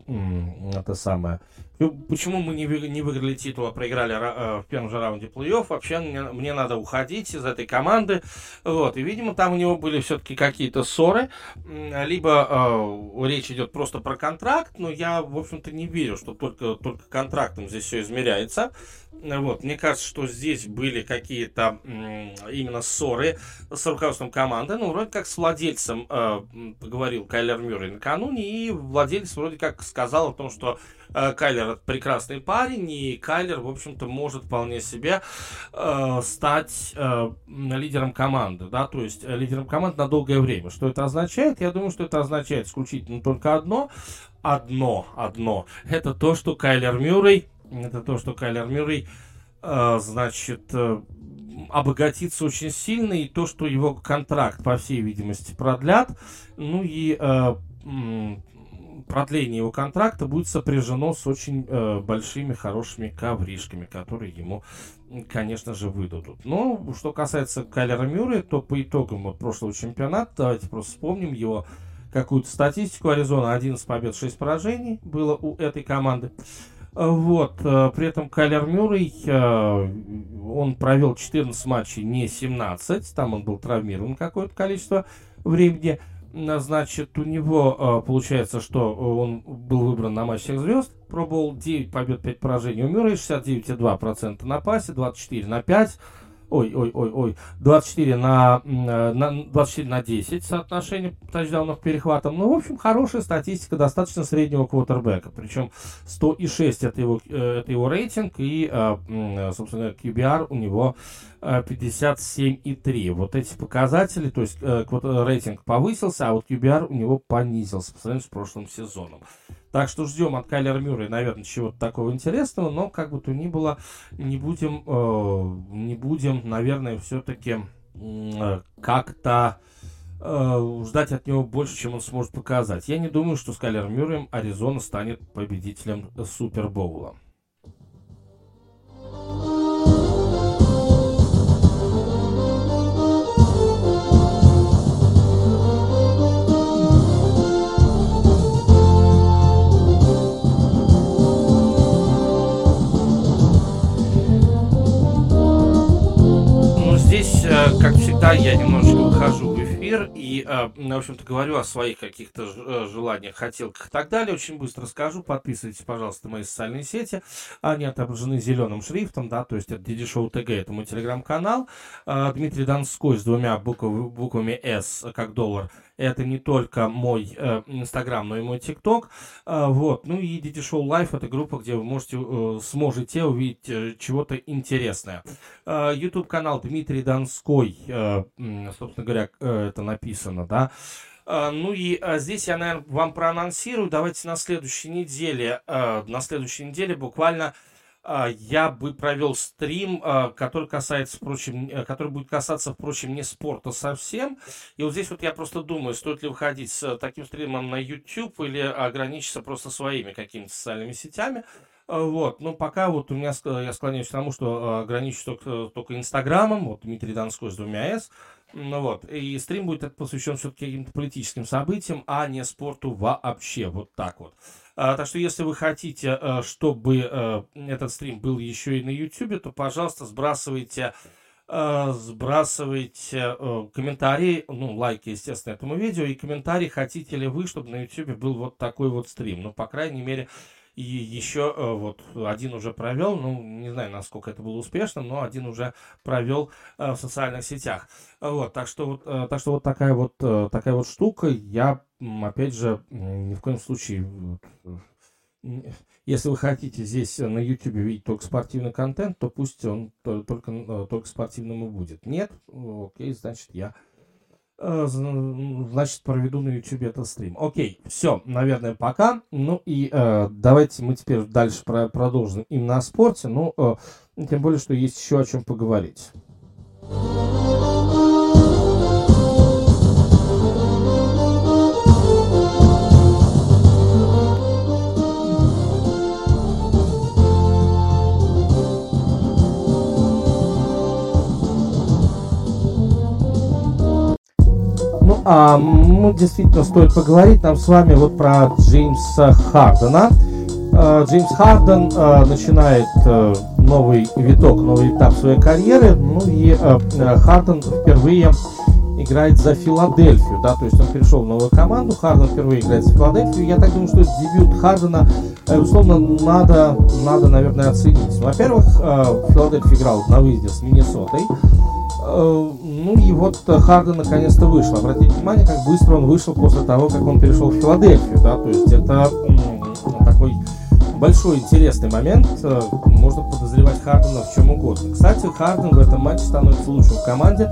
это самое, почему мы не, не выиграли титул, а проиграли э, в первом же раунде плей-офф? Вообще мне, мне надо уходить из этой команды. Вот. И, видимо, там у него были все-таки какие-то ссоры. Либо э, речь идет просто про контракт, но я, в общем-то, не верю, что только, только контрактом здесь все измеряется. Вот. Мне кажется, что здесь были какие-то именно ссоры с руководством команды. Ну, вроде как с владельцем э, поговорил Кайлер Мюррей накануне, и владелец вроде как сказал о том, что Э, Кайлер прекрасный парень, и Кайлер, в общем-то, может вполне себе э, стать э, лидером команды, да, то есть э, лидером команды на долгое время. Что это означает? Я думаю, что это означает исключительно только одно, одно, одно. Это то, что Кайлер Мюррей, это то, что Кайлер Мюррей, э, значит, э, обогатится очень сильно, и то, что его контракт, по всей видимости, продлят, ну и э, продление его контракта будет сопряжено с очень э, большими хорошими ковришками, которые ему, конечно же, выдадут. Но что касается Кайлера Мюррея, то по итогам вот прошлого чемпионата, давайте просто вспомним его какую-то статистику. Аризона 11 побед, 6 поражений было у этой команды. Вот, э, при этом Кайлер Мюррей, э, он провел 14 матчей, не 17, там он был травмирован какое-то количество времени. Значит, у него э, получается, что он был выбран на матч всех звезд, пробовал 9 побед, 5 поражений у Мюррея, 69,2% на пасе, 24 на 5, ой, ой, ой, ой, 24 на, на 24 на 10 соотношение тачдаунов перехватом. Ну, в общем, хорошая статистика достаточно среднего квотербека. Причем 106 это его, э, это его рейтинг, и, э, собственно, QBR у него 57,3. Вот эти показатели, то есть рейтинг повысился, а вот QBR у него понизился по сравнению с прошлым сезоном. Так что ждем от Кайлера Мюррея, наверное, чего-то такого интересного, но как бы то ни было, не будем, э, не будем, наверное, все-таки э, как-то э, ждать от него больше, чем он сможет показать. Я не думаю, что с Кайлером Мюрреем Аризона станет победителем Супербоула. Как всегда, я немножечко выхожу в эфир и, э, в общем-то, говорю о своих каких-то э, желаниях, хотелках и так далее. Очень быстро скажу. Подписывайтесь, пожалуйста, на мои социальные сети. Они отображены зеленым шрифтом, да, то есть это Диди Шоу ТГ, это мой телеграм-канал. Э, Дмитрий Донской с двумя буквами, буквами S, как доллар, это не только мой э, Инстаграм, но и мой ТикТок. Э, вот. Ну и DT Show Live это группа, где вы можете, э, сможете увидеть э, чего-то интересное. Э, YouTube канал Дмитрий Донской, собственно говоря, это написано, да. Uh, ну и здесь я, наверное, вам проанонсирую. Давайте на следующей неделе, на следующей неделе буквально а, я бы провел стрим, а, который касается, впрочем, э, который будет касаться, впрочем, не спорта совсем. И вот здесь вот я просто думаю, стоит ли выходить с таким стримом на YouTube или ограничиться просто своими какими-то социальными сетями. А, вот, но пока вот у меня, я склоняюсь к тому, что ограничусь только, только Инстаграмом, вот Дмитрий Донской с двумя S, ну вот, и стрим будет посвящен все-таки каким-то политическим событиям, а не спорту вообще, вот так вот. А, так что, если вы хотите, э, чтобы э, этот стрим был еще и на YouTube, то, пожалуйста, сбрасывайте э, сбрасывайте комментарии, ну, лайки, естественно, этому видео, и комментарии, хотите ли вы, чтобы на YouTube был вот такой вот стрим. Ну, по крайней мере, и еще вот один уже провел, ну, не знаю, насколько это было успешным, но один уже провел в социальных сетях. Вот, так что вот, так что вот такая вот, такая вот штука. Я опять же, ни в коем случае, если вы хотите здесь на YouTube видеть только спортивный контент, то пусть он только, э, только спортивным и будет. Нет, окей, значит, я э, значит, проведу на YouTube этот стрим. Окей, все, наверное, пока. Ну и э, давайте мы теперь дальше про продолжим именно о спорте. Ну, э, тем более, что есть еще о чем поговорить. А, ну, действительно стоит поговорить нам с вами вот про Джеймса Хардена. А, Джеймс Харден а, начинает а, новый виток, новый этап своей карьеры. Ну и Харден впервые играет за Филадельфию, да, то есть он перешел в новую команду, Харден впервые играет за Филадельфию. Я так думаю, что дебют Хардена, условно, надо, надо, наверное, оценить. Во-первых, Филадельфия играл на выезде с Миннесотой. Э, ну и вот Харден наконец-то вышел. Обратите внимание, как быстро он вышел после того, как он перешел в Филадельфию. Да? То есть это такой большой интересный момент. Э, можно подозревать Хардена в чем угодно. Кстати, Харден в этом матче становится лучшим в команде.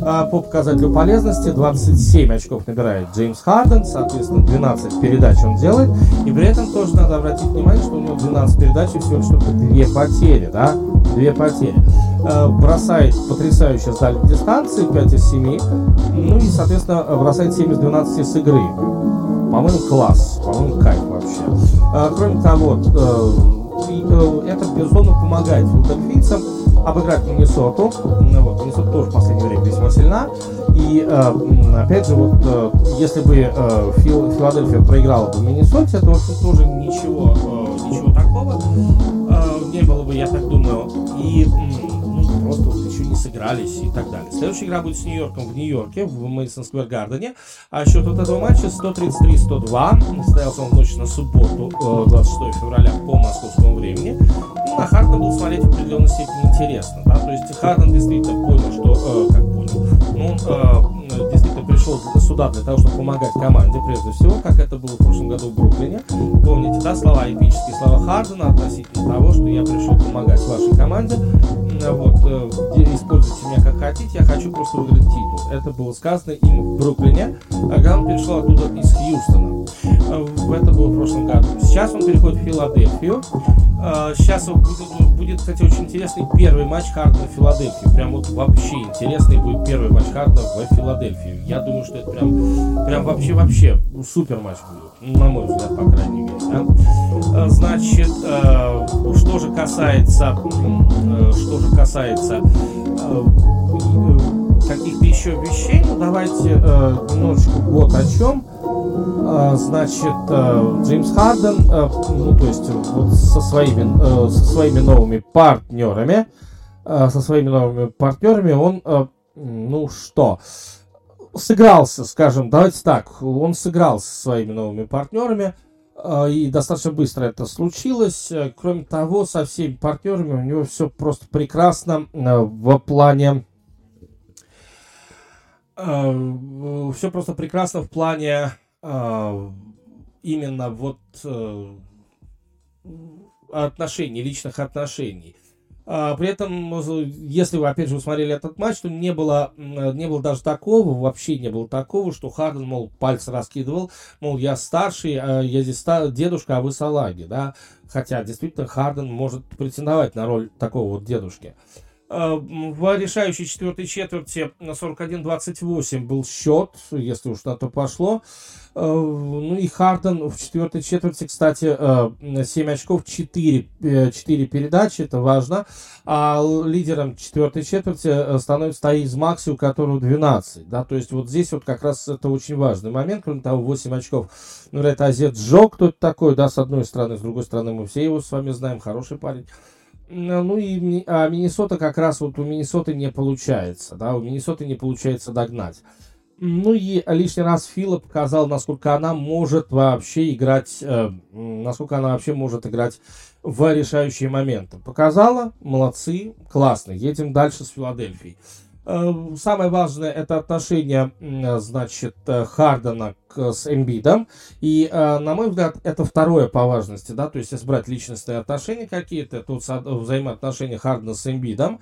По показателю полезности 27 очков набирает Джеймс Харден, соответственно 12 передач он делает. И при этом тоже надо обратить внимание, что у него 12 передач и всего только 2 потери, да? 2 потери. А, бросает потрясающе с дальней дистанции, 5 из 7. Ну и, соответственно, бросает 7 из 12 с игры. По-моему, класс, по-моему, кайф вообще. А, кроме того, э, э, это, безусловно, помогает филдельфийцам обыграть Миннесоту. Ну, вот, Миннесота тоже в последнее время весьма сильна. И э, опять же, вот э, если бы э, Фил, Филадельфия проиграла бы Миннесоте, то тоже ничего, э, ничего такого э, не было бы, я так думаю. И просто вот еще не сыгрались и так далее. Следующая игра будет с Нью-Йорком в Нью-Йорке, в Мэдисон Сквер Гардене. А счет вот этого матча 133-102. Состоялся он в ночь на субботу, 26 февраля по московскому времени. Ну, на Хардена был смотреть в определенной степени интересно. Да? То есть Харден действительно понял, что, э, как понял, ну, э, действительно пришел сюда для того, чтобы помогать команде, прежде всего, как это было в прошлом году в Бруклине. Помните, да, слова эпические, слова Хардена относительно того, что я пришел помогать вашей команде. Вот, э, используйте меня как хотите, я хочу просто выиграть титул. Это было сказано им в Бруклине, когда он перешел оттуда из Хьюстона. Э, это было в прошлом году. Сейчас он переходит в Филадельфию. Э, сейчас будет, будет, кстати, очень интересный первый матч Хардена в Филадельфии. Прям вот вообще интересный будет первый матч Хардена в Филадельфии. Я думаю, что это прям, прям вообще-вообще супер матч будет. На мой взгляд, по крайней мере. Да? Значит, что же касается, что же касается каких-то еще вещей, ну давайте э, немножечко вот о чем. Э, значит, э, Джеймс Харден, э, ну то есть вот со своими, э, со своими новыми партнерами, э, со своими новыми партнерами он, э, ну что, сыгрался, скажем, давайте так, он сыграл со своими новыми партнерами, э, и достаточно быстро это случилось. Э, кроме того, со всеми партнерами у него все просто прекрасно э, в плане Э, все просто прекрасно в плане э, именно вот э, отношений, личных отношений. А, при этом, если вы, опять же, смотрели этот матч, то не было, не было даже такого, вообще не было такого, что Харден, мол, пальцы раскидывал, мол, я старший, а я здесь дедушка, а вы салаги, да. Хотя, действительно, Харден может претендовать на роль такого вот дедушки. Э, в решающей четвертой четверти на 41-28 был счет, если уж на то пошло. Э, ну и Харден в четвертой четверти, кстати, 7 э, очков, 4, 4 передачи, это важно. А лидером четвертой четверти становится Таиз Макси, у которого 12. Да? То есть вот здесь вот как раз это очень важный момент. Кроме того, 8 очков. Ну, это Азет Джо, кто это такой, да, с одной стороны, с другой стороны, мы все его с вами знаем, хороший парень. Ну и а Миннесота как раз вот у Миннесоты не получается, да, у Миннесоты не получается догнать. Ну и лишний раз Фила показал, насколько она может вообще играть, э, насколько она вообще может играть в решающие моменты. Показала, молодцы, классно, едем дальше с Филадельфией. Э, самое важное это отношение, значит, э, Хардена к, с Эмбидом. И, э, на мой взгляд, это второе по важности, да, то есть если брать личностные отношения какие-то, тут взаимоотношения Хардена с Эмбидом,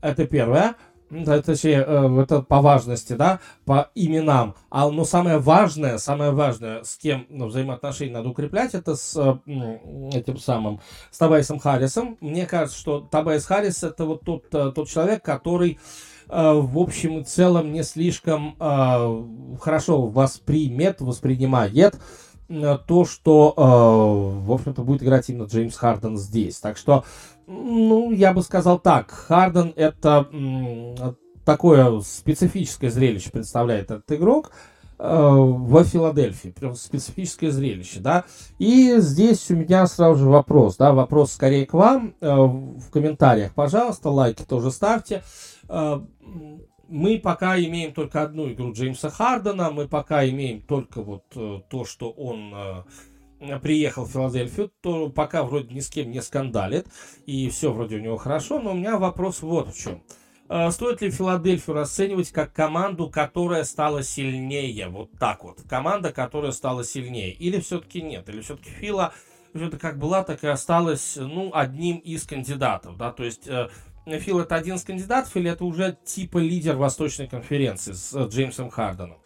это первое. Точнее, это по важности, да, по именам. А, но самое важное, самое важное, с кем ну, взаимоотношения надо укреплять, это с этим самым, с Табайсом Харрисом. Мне кажется, что Табайс Харрис это вот тот, тот человек, который в общем и целом не слишком э, хорошо воспримет, воспринимает э, то, что, в общем-то, будет играть именно Джеймс Харден здесь. Так что, ну, я бы сказал так, Харден это такое специфическое зрелище представляет этот игрок в Филадельфии. Прям специфическое зрелище, да. И здесь у меня сразу же вопрос, да, вопрос скорее к вам в комментариях, пожалуйста, лайки тоже ставьте мы пока имеем только одну игру Джеймса Хардена, мы пока имеем только вот э, то, что он э, приехал в Филадельфию, то пока вроде ни с кем не скандалит, и все вроде у него хорошо, но у меня вопрос вот в чем. Э, стоит ли Филадельфию расценивать как команду, которая стала сильнее? Вот так вот. Команда, которая стала сильнее. Или все-таки нет? Или все-таки Фила это как была, так и осталась, ну, одним из кандидатов, да, то есть э, Фил это один из кандидатов или это уже типа лидер Восточной конференции с э, Джеймсом Харденом?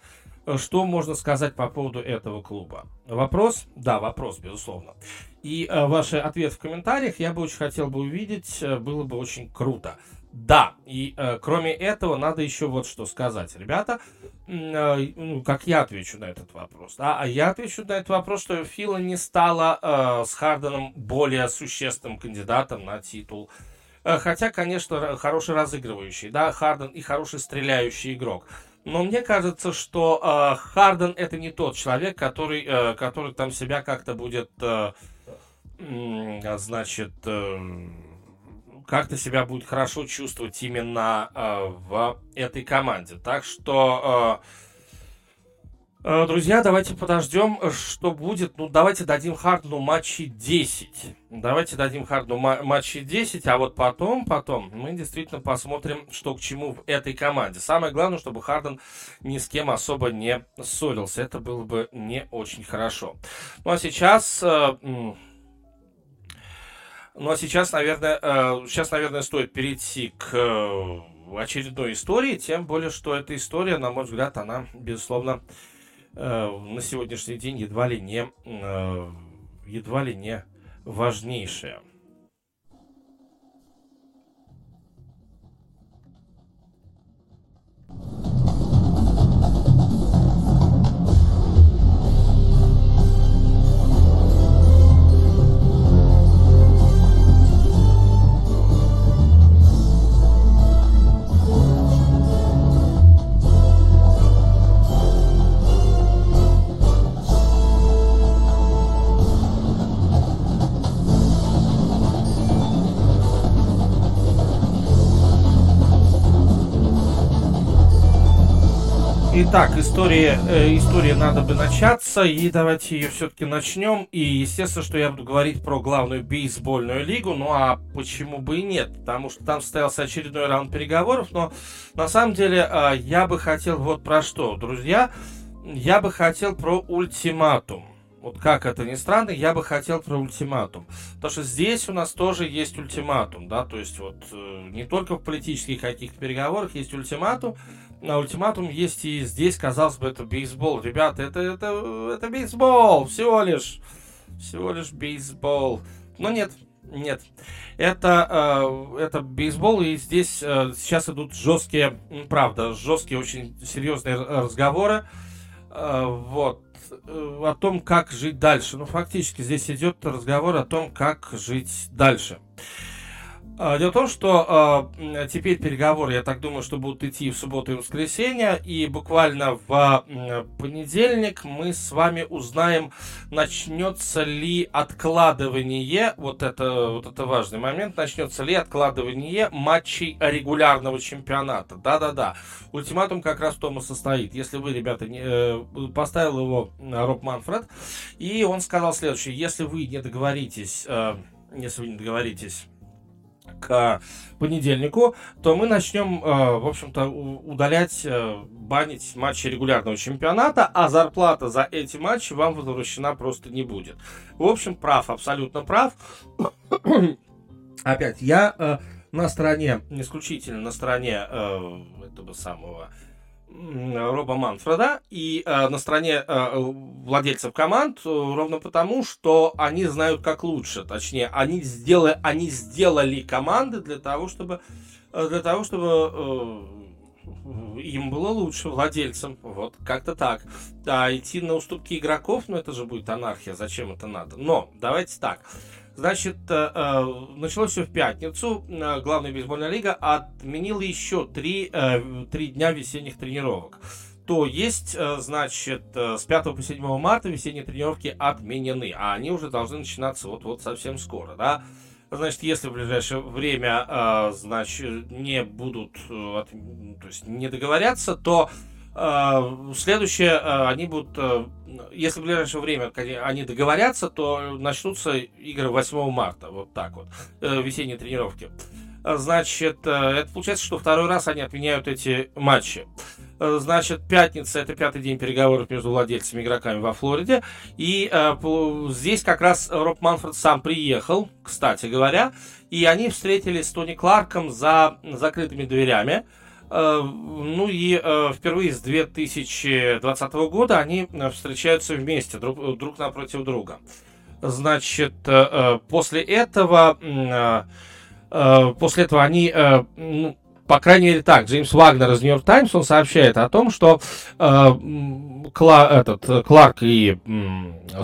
Что можно сказать по поводу этого клуба? Вопрос? Да, вопрос, безусловно. И э, ваши ответы в комментариях я бы очень хотел бы увидеть, э, было бы очень круто. Да, и э, кроме этого надо еще вот что сказать, ребята, э, ну, как я отвечу на этот вопрос. Да? А я отвечу на этот вопрос, что Фила не стала э, с Харденом более существенным кандидатом на титул. Э, хотя, конечно, хороший разыгрывающий, да, Харден и хороший стреляющий игрок. Но мне кажется, что э, Харден это не тот человек, который, э, который там себя как-то будет, э, э, значит, э, как-то себя будет хорошо чувствовать именно э, в этой команде. Так что, э, э, друзья, давайте подождем, что будет. Ну, давайте дадим Хардену матчи 10. Давайте дадим Хардену матчи 10, а вот потом, потом мы действительно посмотрим, что к чему в этой команде. Самое главное, чтобы Харден ни с кем особо не ссорился. Это было бы не очень хорошо. Ну, а сейчас... Э, ну а сейчас, наверное, э, сейчас, наверное, стоит перейти к э, очередной истории, тем более, что эта история, на мой взгляд, она, безусловно, э, на сегодняшний день едва ли не, едва ли не важнейшая. Итак, история, э, история надо бы начаться, и давайте ее все-таки начнем. И естественно, что я буду говорить про главную бейсбольную лигу, ну а почему бы и нет, потому что там состоялся очередной раунд переговоров, но на самом деле э, я бы хотел вот про что, друзья, я бы хотел про ультиматум. Вот как это ни странно, я бы хотел про ультиматум. Потому что здесь у нас тоже есть ультиматум, да, то есть вот э, не только в политических каких-то переговорах есть ультиматум, на ультиматум есть и здесь, казалось бы, это бейсбол. Ребята, это, это, это бейсбол, всего лишь, всего лишь бейсбол. Но нет, нет. Это, э, это бейсбол, и здесь э, сейчас идут жесткие, правда, жесткие, очень серьезные разговоры. Э, вот э, о том, как жить дальше. Ну, фактически здесь идет разговор о том, как жить дальше. А, дело в том, что э, теперь переговоры, я так думаю, что будут идти в субботу и воскресенье, и буквально в э, понедельник мы с вами узнаем, начнется ли откладывание, вот это, вот это важный момент, начнется ли откладывание матчей регулярного чемпионата. Да-да-да, ультиматум как раз в том и состоит. Если вы, ребята, не, э, поставил его Роб Манфред, и он сказал следующее, если вы не договоритесь, э, если вы не договоритесь к понедельнику, то мы начнем, э, в общем-то, удалять, э, банить матчи регулярного чемпионата, а зарплата за эти матчи вам возвращена просто не будет. В общем, прав, абсолютно прав. Опять, я э, на стороне, исключительно на стороне этого самого Роба Манфреда и э, на стороне э, владельцев команд э, ровно потому, что они знают как лучше, точнее, они сделали, они сделали команды для того, чтобы э, для того, чтобы э, им было лучше владельцам, вот как-то так. А идти на уступки игроков, ну это же будет анархия, зачем это надо? Но давайте так. Э, началось все в пятницу. Э, главная бейсбольная лига отменила еще три, три дня весенних тренировок. То есть, значит, с 5 по 7 марта весенние тренировки отменены, а они уже должны начинаться вот-вот совсем скоро, да. Значит, если в ближайшее время, значит, не будут, то есть не договорятся, то следующее, а, они будут, а, если в ближайшее время они договорятся, то начнутся игры 8 марта, вот так вот, э, весенние тренировки. Значит, э, это получается, что второй раз они отменяют эти матчи. Э, значит, пятница это пятый день переговоров между владельцами и игроками во Флориде. И э, здесь как раз Роб Манфред сам приехал, кстати говоря, и они встретились с Тони Кларком за закрытыми дверями. Ну и э, впервые с 2020 года они встречаются вместе, друг, друг напротив друга. Значит, э, после этого после этого они ну, по крайней мере так, Джеймс Вагнер из Нью-Йорк Таймс, он сообщает о том, что э, Кла, этот, Кларк и,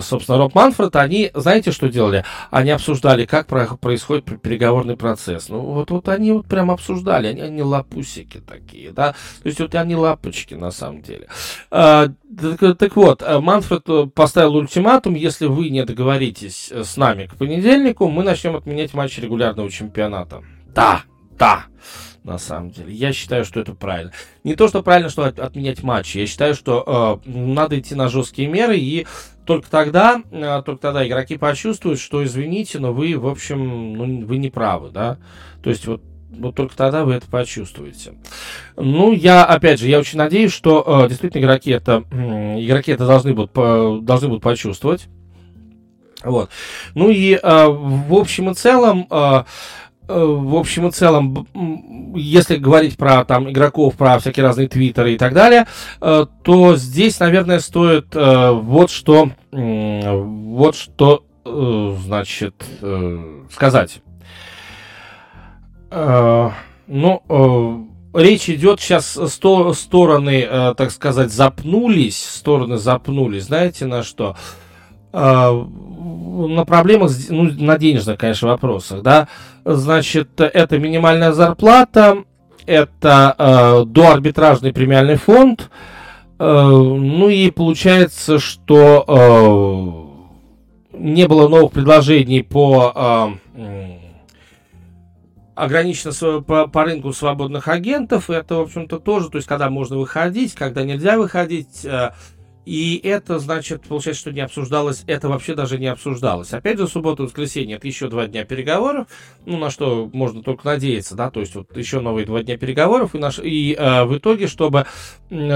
собственно, Роб Манфред, они, знаете, что делали? Они обсуждали, как про, происходит переговорный процесс. Ну, вот, вот они вот прям обсуждали, они, они лапусики такие, да, то есть вот они лапочки на самом деле. Э, так, так вот, э, Манфред э, поставил ультиматум, если вы не договоритесь с нами к понедельнику, мы начнем отменять матчи регулярного чемпионата. Да, да на самом деле. Я считаю, что это правильно. Не то, что правильно, что от, отменять матчи. Я считаю, что э, надо идти на жесткие меры, и только тогда, э, только тогда игроки почувствуют, что, извините, но вы, в общем, ну, вы не правы, да. То есть вот вот только тогда вы это почувствуете. Ну, я, опять же, я очень надеюсь, что э, действительно игроки это, э, игроки это должны будут, по, должны будут почувствовать. Вот. Ну и э, в общем и целом, э, Э, в общем и целом, если говорить про там игроков, про всякие разные твиттеры и так далее, э, то здесь, наверное, стоит э, вот что, вот что, значит, сказать. Ну, речь идет сейчас, сто, стороны, так сказать, запнулись, стороны запнулись, знаете на что? На проблемах, ну, на денежных, конечно, вопросах, да, значит, это минимальная зарплата, это э, доарбитражный премиальный фонд, э, ну и получается, что э, не было новых предложений по э, ограничено по, по рынку свободных агентов, это, в общем-то, тоже, то есть, когда можно выходить, когда нельзя выходить, э, и это, значит, получается, что не обсуждалось, это вообще даже не обсуждалось. Опять же, суббота воскресенье, это еще два дня переговоров, ну, на что можно только надеяться, да, то есть вот еще новые два дня переговоров, и, наш, и э, в итоге, чтобы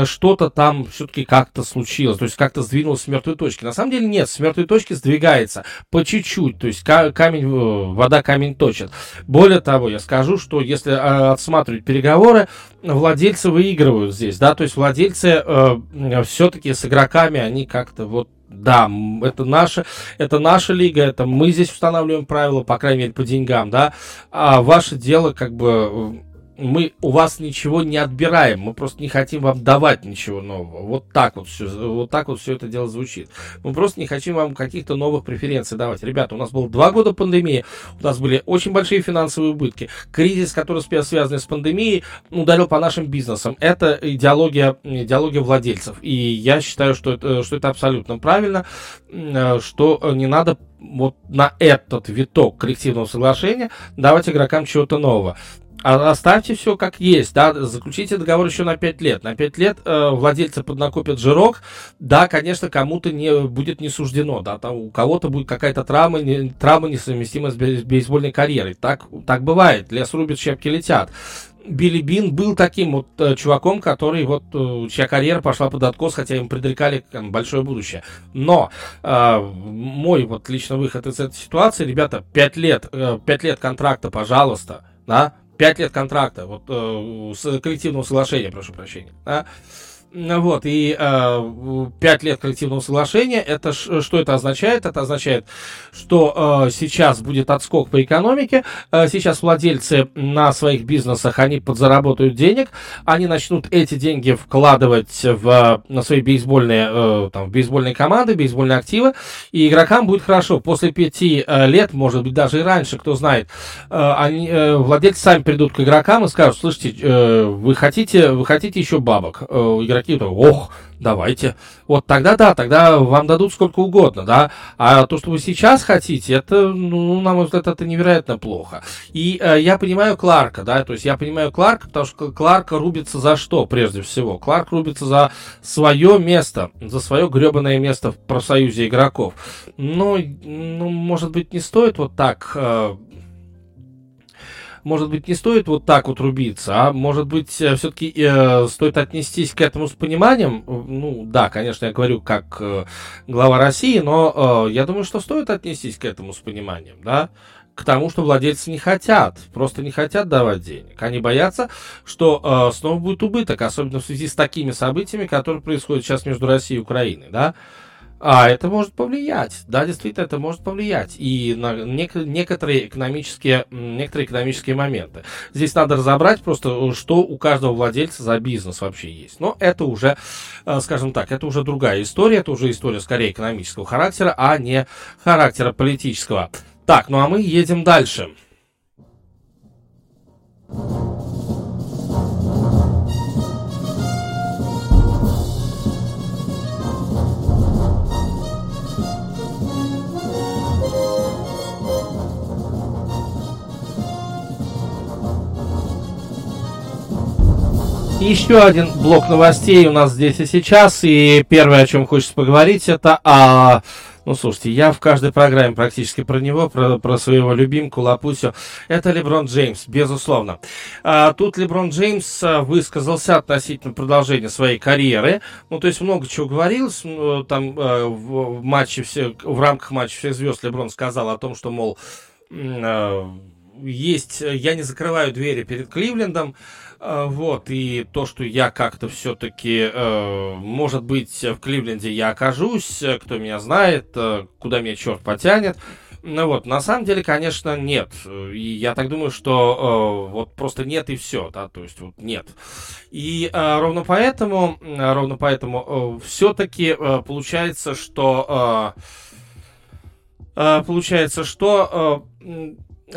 что-то там все-таки как-то случилось, то есть как-то сдвинулось с мертвой точки. На самом деле нет, с мертвой точки сдвигается по чуть-чуть, то есть камень, э, вода камень точит. Более того, я скажу, что если э, отсматривать переговоры, владельцы выигрывают здесь, да, то есть владельцы э, все-таки сыграли игроками, они как-то вот да, это наша, это наша лига, это мы здесь устанавливаем правила, по крайней мере, по деньгам, да, а ваше дело как бы мы у вас ничего не отбираем, мы просто не хотим вам давать ничего нового. Вот так вот все, вот так вот все это дело звучит. Мы просто не хотим вам каких-то новых преференций давать. Ребята, у нас было два года пандемии, у нас были очень большие финансовые убытки. Кризис, который связан с пандемией, ударил по нашим бизнесам. Это идеология, идеология владельцев. И я считаю, что это, что это абсолютно правильно, что не надо вот на этот виток коллективного соглашения давать игрокам чего-то нового. А оставьте все как есть, да, заключите договор еще на 5 лет. На 5 лет э, владельцы поднакопят жирок, да, конечно, кому-то не будет не суждено, да, там у кого-то будет какая-то травма, не, травма несовместимая с бейсбольной карьерой. Так, так бывает, лес рубит, щепки летят. Билли Бин был таким вот э, чуваком, который вот э, чья карьера пошла под откос, хотя им предрекали там, большое будущее. Но э, мой вот лично выход из этой ситуации, ребята, 5 лет, э, 5 лет контракта, пожалуйста, да, Пять лет контракта, вот э, с коллективного соглашения, прошу прощения. Да? Вот, и э, 5 лет коллективного соглашения, это что это означает? Это означает, что э, сейчас будет отскок по экономике, э, сейчас владельцы на своих бизнесах, они подзаработают денег, они начнут эти деньги вкладывать в, на свои бейсбольные, э, там, бейсбольные команды, бейсбольные активы, и игрокам будет хорошо. После 5 э, лет, может быть, даже и раньше, кто знает, э, они, э, владельцы сами придут к игрокам и скажут, слушайте, э, вы хотите, вы хотите еще бабок? Э, игроки какие-то, ох, давайте. Вот тогда да, тогда вам дадут сколько угодно, да. А то, что вы сейчас хотите, это, ну, на мой взгляд, это невероятно плохо. И э, я понимаю Кларка, да, то есть я понимаю Кларка, потому что Кларк рубится за что, прежде всего? Кларк рубится за свое место, за свое гребаное место в профсоюзе игроков. Но, ну, может быть, не стоит вот так... Э, может быть, не стоит вот так вот рубиться, а может быть, все-таки э, стоит отнестись к этому с пониманием. Ну, да, конечно, я говорю как э, глава России, но э, я думаю, что стоит отнестись к этому с пониманием, да к тому, что владельцы не хотят, просто не хотят давать денег. Они боятся, что э, снова будет убыток, особенно в связи с такими событиями, которые происходят сейчас между Россией и Украиной, да. А это может повлиять, да, действительно, это может повлиять и на нек- некоторые экономические, некоторые экономические моменты. Здесь надо разобрать просто, что у каждого владельца за бизнес вообще есть. Но это уже, э, скажем так, это уже другая история, это уже история скорее экономического характера, а не характера политического. Так, ну а мы едем дальше. Еще один блок новостей у нас здесь и сейчас. И первое, о чем хочется поговорить, это о ну, слушайте, я в каждой программе практически про него, про, про своего любимку Лапусю. Это Леброн Джеймс, безусловно. А, тут Леброн Джеймс а, высказался относительно продолжения своей карьеры. Ну, то есть много чего говорилось. Ну, там а, в, матче все, в рамках матча всех звезд Леброн сказал о том, что, мол, а, есть, я не закрываю двери перед Кливлендом, вот, и то, что я как-то все-таки, э, может быть, в Кливленде я окажусь, кто меня знает, э, куда меня черт потянет. Ну вот, на самом деле, конечно, нет. И я так думаю, что э, вот просто нет и все, да, то есть вот нет. И э, ровно поэтому, ровно поэтому э, все-таки э, получается, что э, э, получается, что э,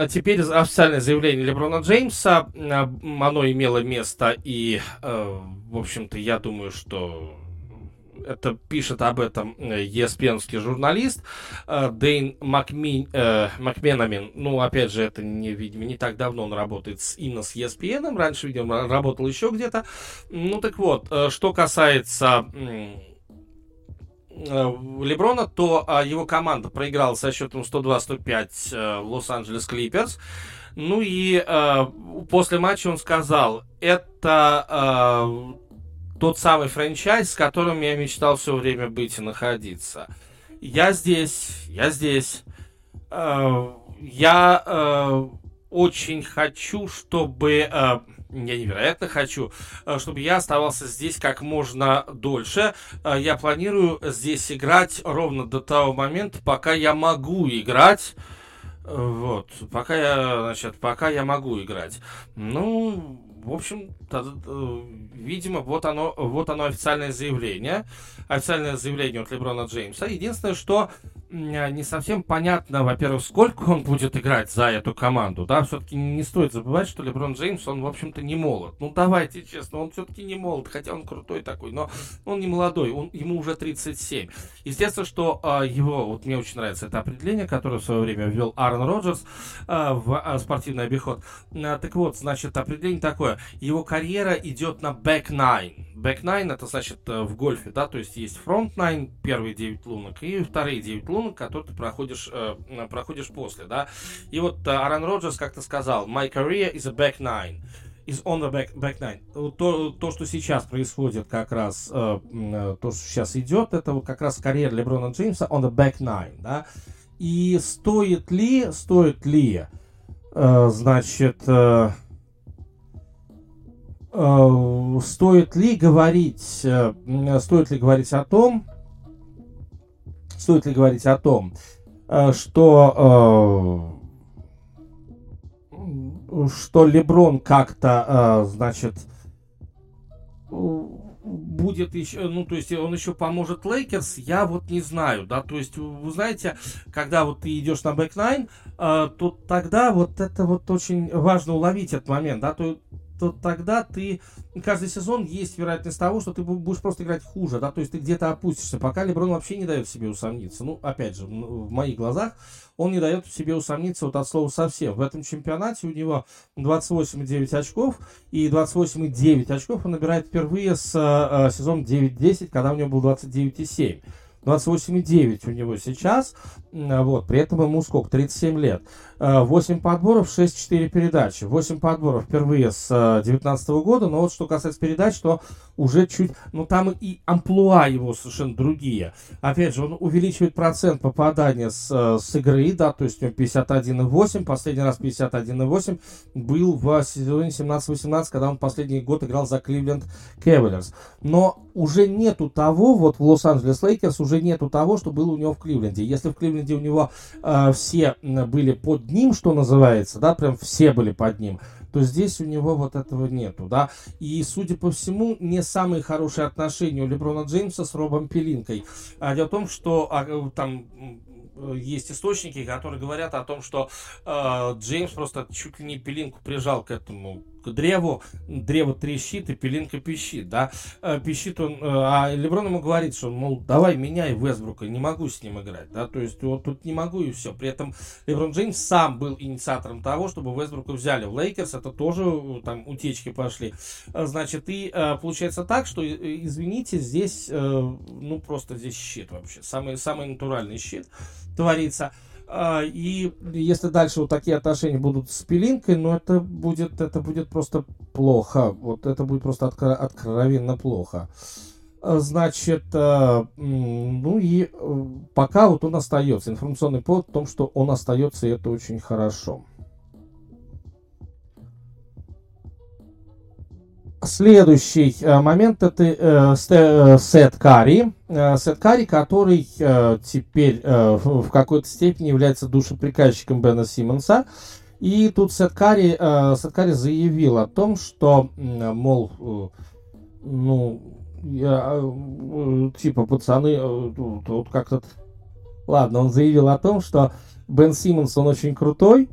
теперь официальное заявление Леброна Джеймса, а, оно имело место, и, э, в общем-то, я думаю, что это пишет об этом еспенский журналист э, Дэйн Макми, э, Макменамин. Ну, опять же, это, не, видимо, не так давно он работает с, именно с ESPN. Раньше, видимо, работал еще где-то. Ну, так вот, что касается Э, Леброна, то а, его команда проиграла со счетом 102-105 э, Лос-Анджелес Клиперс. Ну и э, после матча он сказал, это э, тот самый франчайз, с которым я мечтал все время быть и находиться. Я здесь, я здесь. Э, я э, очень хочу, чтобы... Э, я невероятно хочу, э, чтобы я оставался здесь как можно дольше. Э, я планирую здесь играть ровно до того момента, пока я могу играть. Э, вот, пока я, значит, пока я могу играть. Ну, в общем, видимо, вот оно, вот оно официальное заявление. Официальное заявление от Леброна Джеймса. Единственное, что не совсем понятно, во-первых, сколько он будет играть за эту команду, да, все-таки не стоит забывать, что Леброн Джеймс, он, в общем-то, не молод. Ну, давайте честно, он все-таки не молод, хотя он крутой такой, но он не молодой, он, ему уже 37. Естественно, что а, его, вот мне очень нравится это определение, которое в свое время ввел Аарон Роджерс а, в а, спортивный обиход. А, так вот, значит, определение такое, его карьера идет на back nine. Back nine это значит э, в гольфе, да, то есть есть nine, первые 9 лунок, и вторые 9 лунок, которые ты проходишь, э, проходишь после, да. И вот Аарон Роджерс как-то сказал, my career is a back nine is on the back, back nine. То, то, что сейчас происходит, как раз, э, э то, что сейчас идет, это как раз карьера Леброна Джеймса on the back nine, да. И стоит ли, стоит ли, э, значит, э, э, стоит ли говорить, э, стоит ли говорить о том, стоит ли говорить о том, э, что э, что Леброн как-то, э, значит, будет еще, ну, то есть он еще поможет Лейкерс, я вот не знаю, да, то есть вы знаете, когда вот ты идешь на back-9, то тогда вот это вот очень важно уловить этот момент, да, то то тогда ты каждый сезон есть вероятность того, что ты будешь просто играть хуже, да, то есть ты где-то опустишься, пока Леброн вообще не дает себе усомниться. Ну, опять же, в моих глазах он не дает себе усомниться вот от слова совсем. В этом чемпионате у него 28,9 очков, и 28,9 очков он набирает впервые с э, сезона 9-10, когда у него был 29,7. 28,9 у него сейчас, вот, при этом ему сколько, 37 лет. 8 подборов, 6-4 передачи. 8 подборов впервые с 2019 года, но вот что касается передач, то уже чуть, ну там и амплуа его совершенно другие. Опять же, он увеличивает процент попадания с, с игры, да, то есть у него 51,8, последний раз 51,8 был в сезоне 17-18, когда он последний год играл за Кливленд Кавальерс. Но уже нету того, вот в Лос-Анджелес Лейкерс уже нету того, что было у него в Кливленде. Если в Кливленде у него э, все были под ним, что называется, да, прям все были под ним, то здесь у него вот этого нету, да. И, судя по всему, не самые хорошие отношения у Леброна Джеймса с Робом Пелинкой. А дело в том, что а, э, там есть источники, которые говорят о том, что э, Джеймс просто чуть ли не Пелинку прижал к этому к древу, древо трещит и Пелинка пищит, да, э, пищит он, э, а Леброн ему говорит, что, мол, давай меняй Вестбрука, не могу с ним играть, да, то есть вот тут не могу и все. При этом Леброн Джеймс сам был инициатором того, чтобы Вестбрука взяли в Лейкерс, это тоже э, там утечки пошли. Значит, и получается так, что, извините, здесь, ну, просто здесь щит вообще, самый, самый натуральный щит творится. А, и если дальше вот такие отношения будут с пилинкой, ну это будет, это будет просто плохо. Вот это будет просто откро- откровенно плохо. А, значит, а, ну и э, пока вот он остается. Информационный повод в том, что он остается, и это очень хорошо. Следующий э, момент это э, э, Сет Карри. Сет Карри, который теперь в какой-то степени является душеприказчиком Бена Симмонса. И тут Сет Карри, Сет Карри заявил о том, что, мол, ну, я, типа, пацаны, тут как-то... Ладно, он заявил о том, что Бен Симмонс, он очень крутой,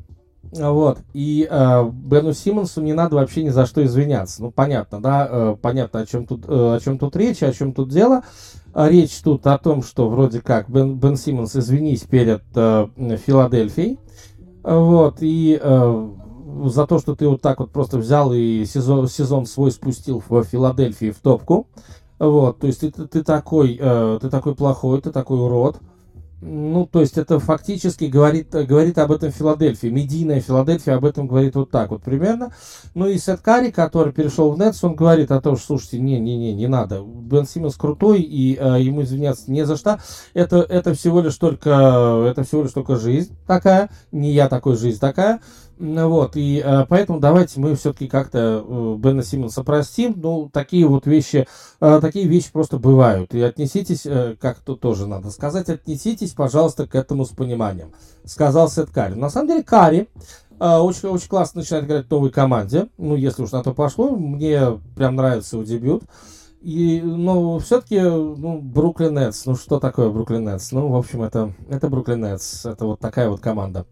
вот. И э, Бену Симмонсу не надо вообще ни за что извиняться. Ну, понятно, да, э, понятно, о чем тут, э, о чем тут речь, о чем тут дело. А речь тут о том, что вроде как Бен, Бен Симмонс, извинись перед э, Филадельфией. Вот, и э, за то, что ты вот так вот просто взял и сезон, сезон свой спустил в Филадельфии в топку. Вот, то есть ты, ты, ты такой, э, ты такой плохой, ты такой урод. Ну, то есть это фактически говорит, говорит об этом Филадельфия. Медийная Филадельфия об этом говорит вот так вот примерно. Ну и Сет Карри, который перешел в Нетс, он говорит о том, что, слушайте, не-не-не, не надо. Бен Симмонс крутой, и э, ему извиняться не за что. Это, это всего лишь только, это всего лишь только жизнь такая. Не я такой, жизнь такая. Вот, и э, поэтому давайте мы все-таки как-то э, Бена Симмонса простим. Ну, такие вот вещи, э, такие вещи просто бывают. И отнеситесь, э, как тут тоже надо сказать, отнеситесь, пожалуйста, к этому с пониманием. Сказал Сет Карри. На самом деле, Карри э, очень, очень классно начинает играть в новой команде. Ну, если уж на то пошло, мне прям нравится его дебют. И, ну, все-таки, ну, Бруклин Нетс. Ну, что такое Бруклин Нетс? Ну, в общем, это, это Бруклин Нетс. Это вот такая вот команда.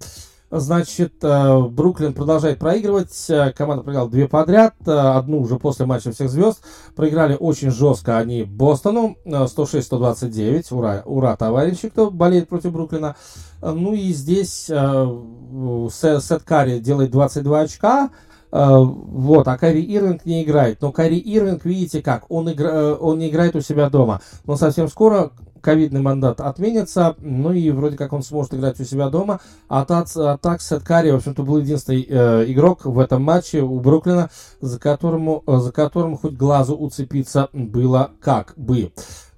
Значит, э, Бруклин продолжает проигрывать. Э, команда проиграла две подряд. Э, одну уже после матча всех звезд. Проиграли очень жестко они Бостону. 106-129. Ура, ура, товарищи, кто болеет против Бруклина. Ну и здесь Сет Карри делает 22 очка. Вот, а Кари Ирвинг не играет. Но Кари Ирвинг, видите как, он, игра, он не играет у себя дома. Но совсем скоро ковидный мандат отменится, ну и вроде как он сможет играть у себя дома. А, так, а так Сет Карри, в общем-то, был единственный э, игрок в этом матче у Бруклина, за, которому, э, за которым хоть глазу уцепиться было как бы.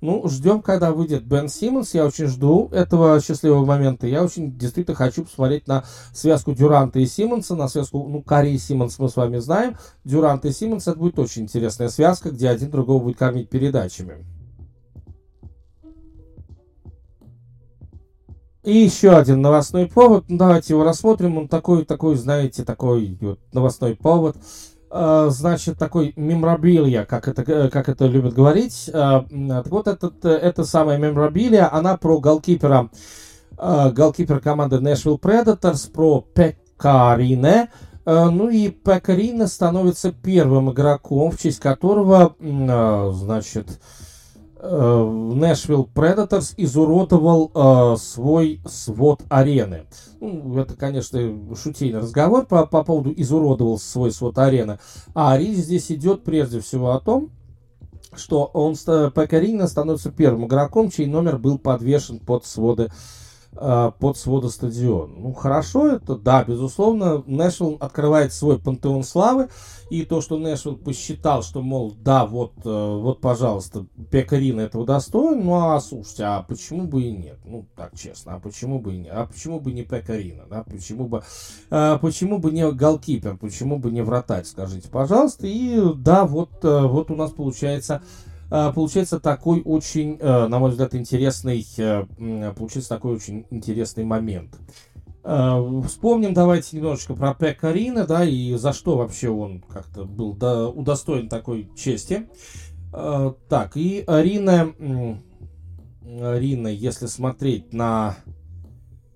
Ну, ждем, когда выйдет Бен Симмонс. Я очень жду этого счастливого момента. Я очень действительно хочу посмотреть на связку Дюранта и Симмонса, на связку, ну, Карри и Симмонс мы с вами знаем. Дюрант и Симмонс, это будет очень интересная связка, где один другого будет кормить передачами. И еще один новостной повод. Ну, давайте его рассмотрим. Он такой, такой, знаете, такой вот новостной повод. Uh, значит, такой меморабилия, как это, как это любят говорить. Uh, так вот, этот, эта самая меморабилия, она про голкипера, uh, голкипер команды Nashville Predators, про Пекарине. Ну и Пекарине становится первым игроком, в честь которого, значит, Нэшвилл Predators изуродовал э, свой свод арены. Ну, это, конечно, шутейный разговор по, по поводу изуродовал свой свод арены. А речь здесь идет прежде всего о том, что он Пекарина становится первым игроком, чей номер был подвешен под своды э, под своды стадиона. Ну, хорошо это, да, безусловно, Нэшвилл открывает свой пантеон славы, и то, что Нэшвилл посчитал, что, мол, да, вот, э, вот, пожалуйста, Пекарина этого достоин, ну, а слушайте, а почему бы и нет? Ну, так честно, а почему бы и нет? А почему бы не Пекарина, да? Почему бы, э, почему бы не голкипер, почему бы не вратарь, скажите, пожалуйста. И да, вот, э, вот у нас получается Э, получается такой очень, э, на мой взгляд, интересный, э, получается такой очень интересный момент. Вспомним давайте немножечко про Пека Рина, да, и за что вообще он как-то был удостоен такой чести. Так, и Рина, Рина, если смотреть на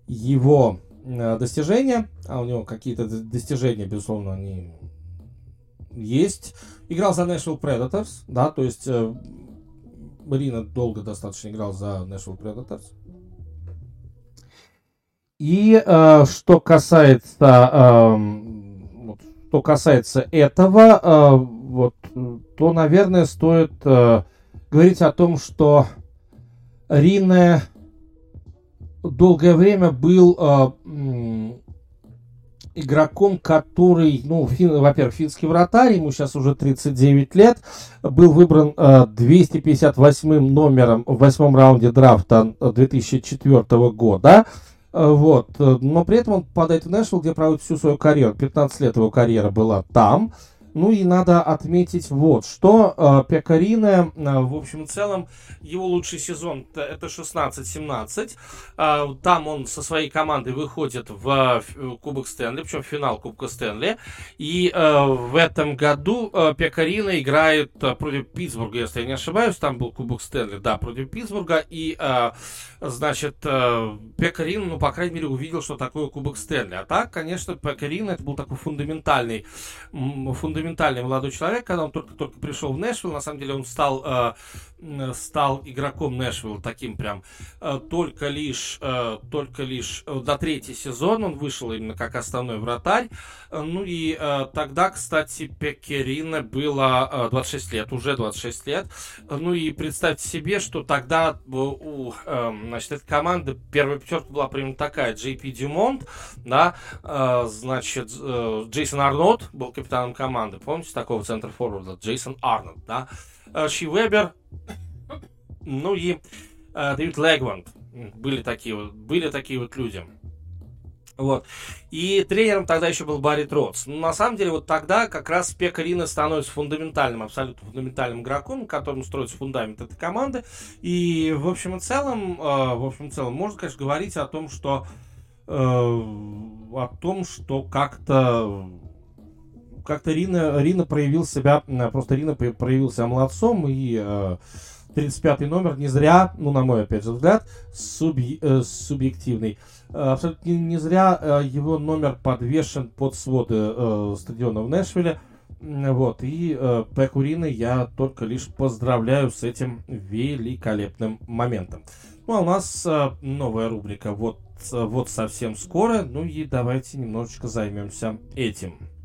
его достижения, а у него какие-то достижения, безусловно, они есть. Играл за Nashville Predators, да, то есть э, Рина долго достаточно играл за Nashville Predators. И э, что касается, э, вот, что касается этого, э, вот, то, наверное, стоит э, говорить о том, что Рина долгое время был э, игроком, который, ну, фин, во-первых, финский вратарь, ему сейчас уже 39 лет, был выбран э, 258 номером в восьмом раунде драфта 2004 года. Э, вот. Но при этом он попадает в Нэшвилл, где проводит всю свою карьеру. 15 лет его карьера была там. Ну и надо отметить вот, что э, Пекарине, э, в общем целом, его лучший сезон это 16-17. Э, там он со своей командой выходит в э, Кубок Стэнли, причем в финал Кубка Стэнли. И э, в этом году э, Пекарина играет э, против Питтсбурга, если я не ошибаюсь. Там был Кубок Стэнли, да, против Питтсбурга. И, э, значит, э, Пекарин, ну, по крайней мере, увидел, что такое Кубок Стэнли. А так, конечно, Пекарин это был такой фундаментальный, фундаментальный фундаментальный молодой человек, когда он только-только пришел в Нэшвилл, на самом деле он стал, э, стал игроком Нэшвилла таким прям э, только лишь, э, только лишь э, до третий сезон он вышел именно как основной вратарь. Э, ну и э, тогда, кстати, Пекерина было э, 26 лет, уже 26 лет. Ну и представьте себе, что тогда у э, значит, этой команды первая пятерка была примерно такая. Джей Пи Дюмонт, да, э, значит, э, Джейсон Арнольд был капитаном команды команды. Помните такого центра форварда? Джейсон Арнольд, да? Э, Ши Вебер, ну и э, Дэвид Легванд. Были такие вот, были такие вот люди. Вот. И тренером тогда еще был Барри Тротс. Ну, на самом деле, вот тогда как раз Пекарина становится фундаментальным, абсолютно фундаментальным игроком, которым строится фундамент этой команды. И, в общем и целом, э, в общем и целом, можно, конечно, говорить о том, что э, о том, что как-то как-то Рина, Рина проявил себя, просто Рина проявил себя молодцом, и э, 35-й номер не зря, ну, на мой, опять же, взгляд, субъ, э, субъективный, э, абсолютно не, не зря э, его номер подвешен под своды э, стадиона в Нэшвилле, вот, и э, Пеку Рина я только лишь поздравляю с этим великолепным моментом. Ну, а у нас э, новая рубрика вот, вот совсем скоро, ну и давайте немножечко займемся этим.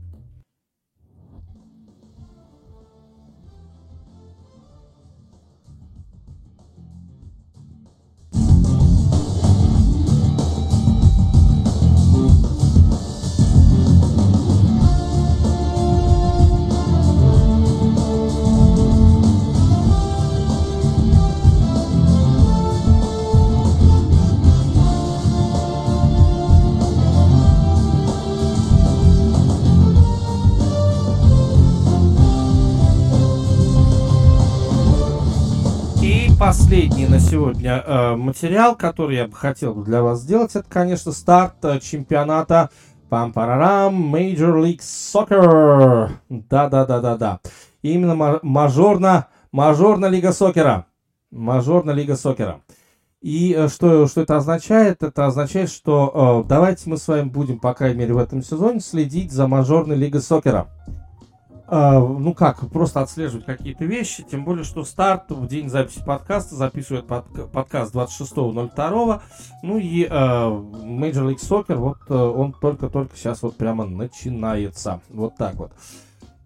Последний на сегодня э, материал, который я бы хотел для вас сделать, это, конечно, старт э, чемпионата Пам-парарам Major League Soccer. Да-да-да-да-да. Именно мажорна, мажорна лига сокера. Мажорна лига сокера. И э, что, что это означает? Это означает, что э, давайте мы с вами будем, по крайней мере, в этом сезоне следить за мажорной лигой сокера. А, ну как, просто отслеживать какие-то вещи, тем более, что старт в день записи подкаста записывает под, подкаст 26.02, ну и э, Major League Soccer, вот э, он только-только сейчас вот прямо начинается, вот так вот.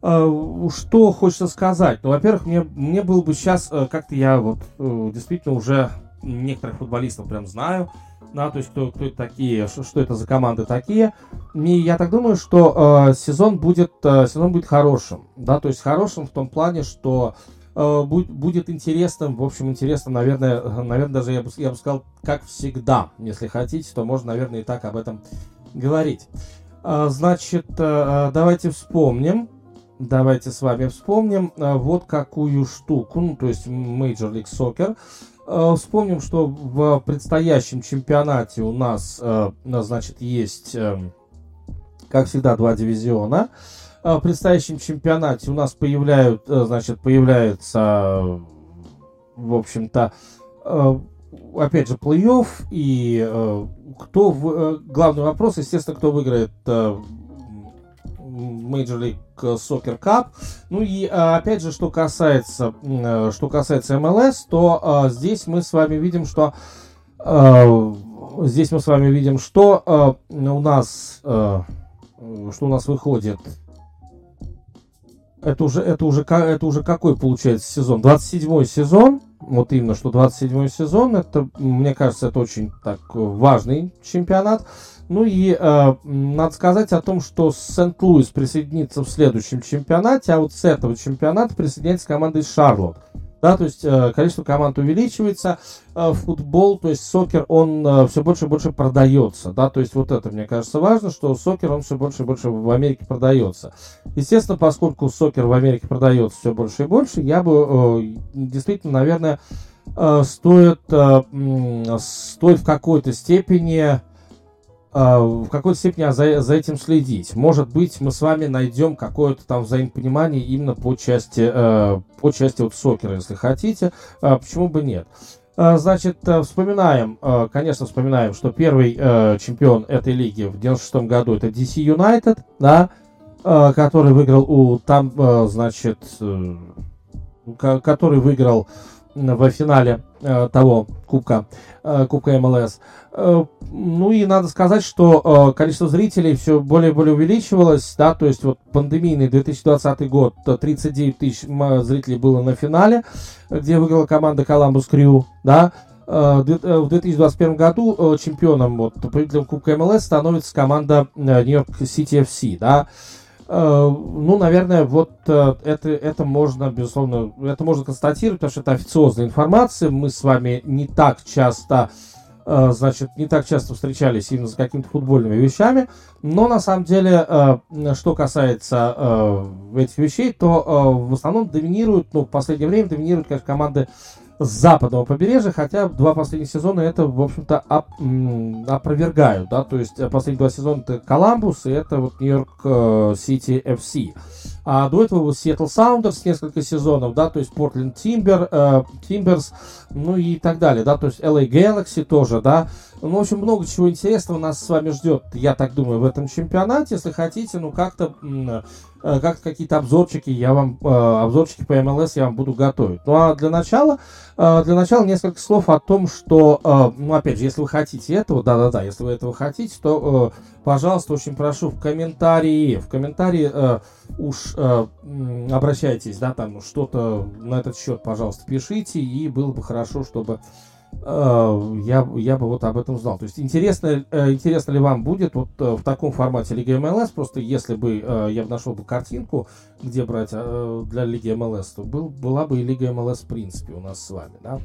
э, что хочется сказать? Ну, во-первых, мне, мне было бы сейчас, э, как-то я вот э, действительно уже некоторых футболистов прям знаю, да, то есть кто, кто это такие, что, что это за команды такие. И я так думаю, что э, сезон будет э, сезон будет хорошим, да, то есть хорошим в том плане, что э, будет, будет интересным, в общем, интересным, наверное, [LAUGHS] наверное, даже я бы, я бы сказал, как всегда, если хотите, то можно, наверное, и так об этом говорить. Э, значит, э, давайте вспомним, давайте с вами вспомним э, вот какую штуку, ну, то есть Major League Soccer. Э, вспомним, что в предстоящем чемпионате у нас, э, значит, есть, эм, как всегда, два дивизиона. Э, в предстоящем чемпионате у нас появляют, значит, появляется, в общем-то, опять же, плей-офф, и кто, в, главный вопрос, естественно, кто выиграет Major League Soccer Cup. Ну и а, опять же, что касается, э, что касается МЛС, то здесь мы с вами видим, что здесь мы с вами видим, что у нас что у нас выходит это уже, это уже, это уже какой получается сезон? 27 сезон. Вот именно, что 27 сезон. Это, мне кажется, это очень так важный чемпионат. Ну и э, надо сказать о том, что Сент-Луис присоединится в следующем чемпионате, а вот с этого чемпионата присоединяется команда из Шарлотт. Да, то есть э, количество команд увеличивается, э, футбол, то есть сокер, он э, все больше и больше продается, да, то есть вот это, мне кажется, важно, что сокер, он все больше и больше в Америке продается. Естественно, поскольку сокер в Америке продается все больше и больше, я бы э, действительно, наверное, э, стоит, э, стоит в какой-то степени в какой-то степени за, за этим следить. Может быть, мы с вами найдем какое-то там взаимопонимание именно по части, э, по части вот сокера, если хотите. Э, почему бы нет? Э, значит, э, вспоминаем, э, конечно, вспоминаем, что первый чемпион этой лиги в 96 году это DC United, да, который выиграл у там, значит, который выиграл в финале э, того кубка, э, кубка МЛС. Э, ну и надо сказать, что э, количество зрителей все более и более увеличивалось, да, то есть вот пандемийный 2020 год, 39 тысяч зрителей было на финале, где выиграла команда Columbus Crew, да, э, э, в 2021 году чемпионом, вот, победителем Кубка МЛС становится команда Нью-Йорк Сити FC, да, ну, наверное, вот это, это можно, безусловно, это можно констатировать, потому что это официозная информация. Мы с вами не так часто Э, значит, не так часто встречались именно с какими-то футбольными вещами, но на самом деле, э, что касается э, этих вещей, то в основном доминируют, ну, в последнее время доминируют, конечно, команды с западного побережья, хотя два последних сезона это, в общем-то, оп, опровергают, да, то есть последние два сезона это Коламбус и это вот Нью-Йорк Сити FC. А до этого вот Seattle Sounders несколько сезонов, да, то есть Portland Timber, э, Timbers, ну и так далее, да, то есть LA Galaxy тоже, да. Ну, в общем, много чего интересного нас с вами ждет, я так думаю, в этом чемпионате. Если хотите, ну, как-то э, как какие-то обзорчики я вам, э, обзорчики по MLS я вам буду готовить. Ну, а для начала, э, для начала несколько слов о том, что, ну, опять же, если вы хотите этого, да-да-да, если вы этого хотите, то, пожалуйста, очень прошу в комментарии, в комментарии уж обращайтесь, да, там что-то на этот счет, пожалуйста, пишите, и было бы хорошо, чтобы я, я бы вот об этом знал. То есть интересно, э, интересно ли вам будет вот э, в таком формате Лига МЛС, просто если бы э, я нашел бы картинку, где брать э, для Лиги МЛС, то был, была бы и Лига МЛС в принципе у нас с вами, да.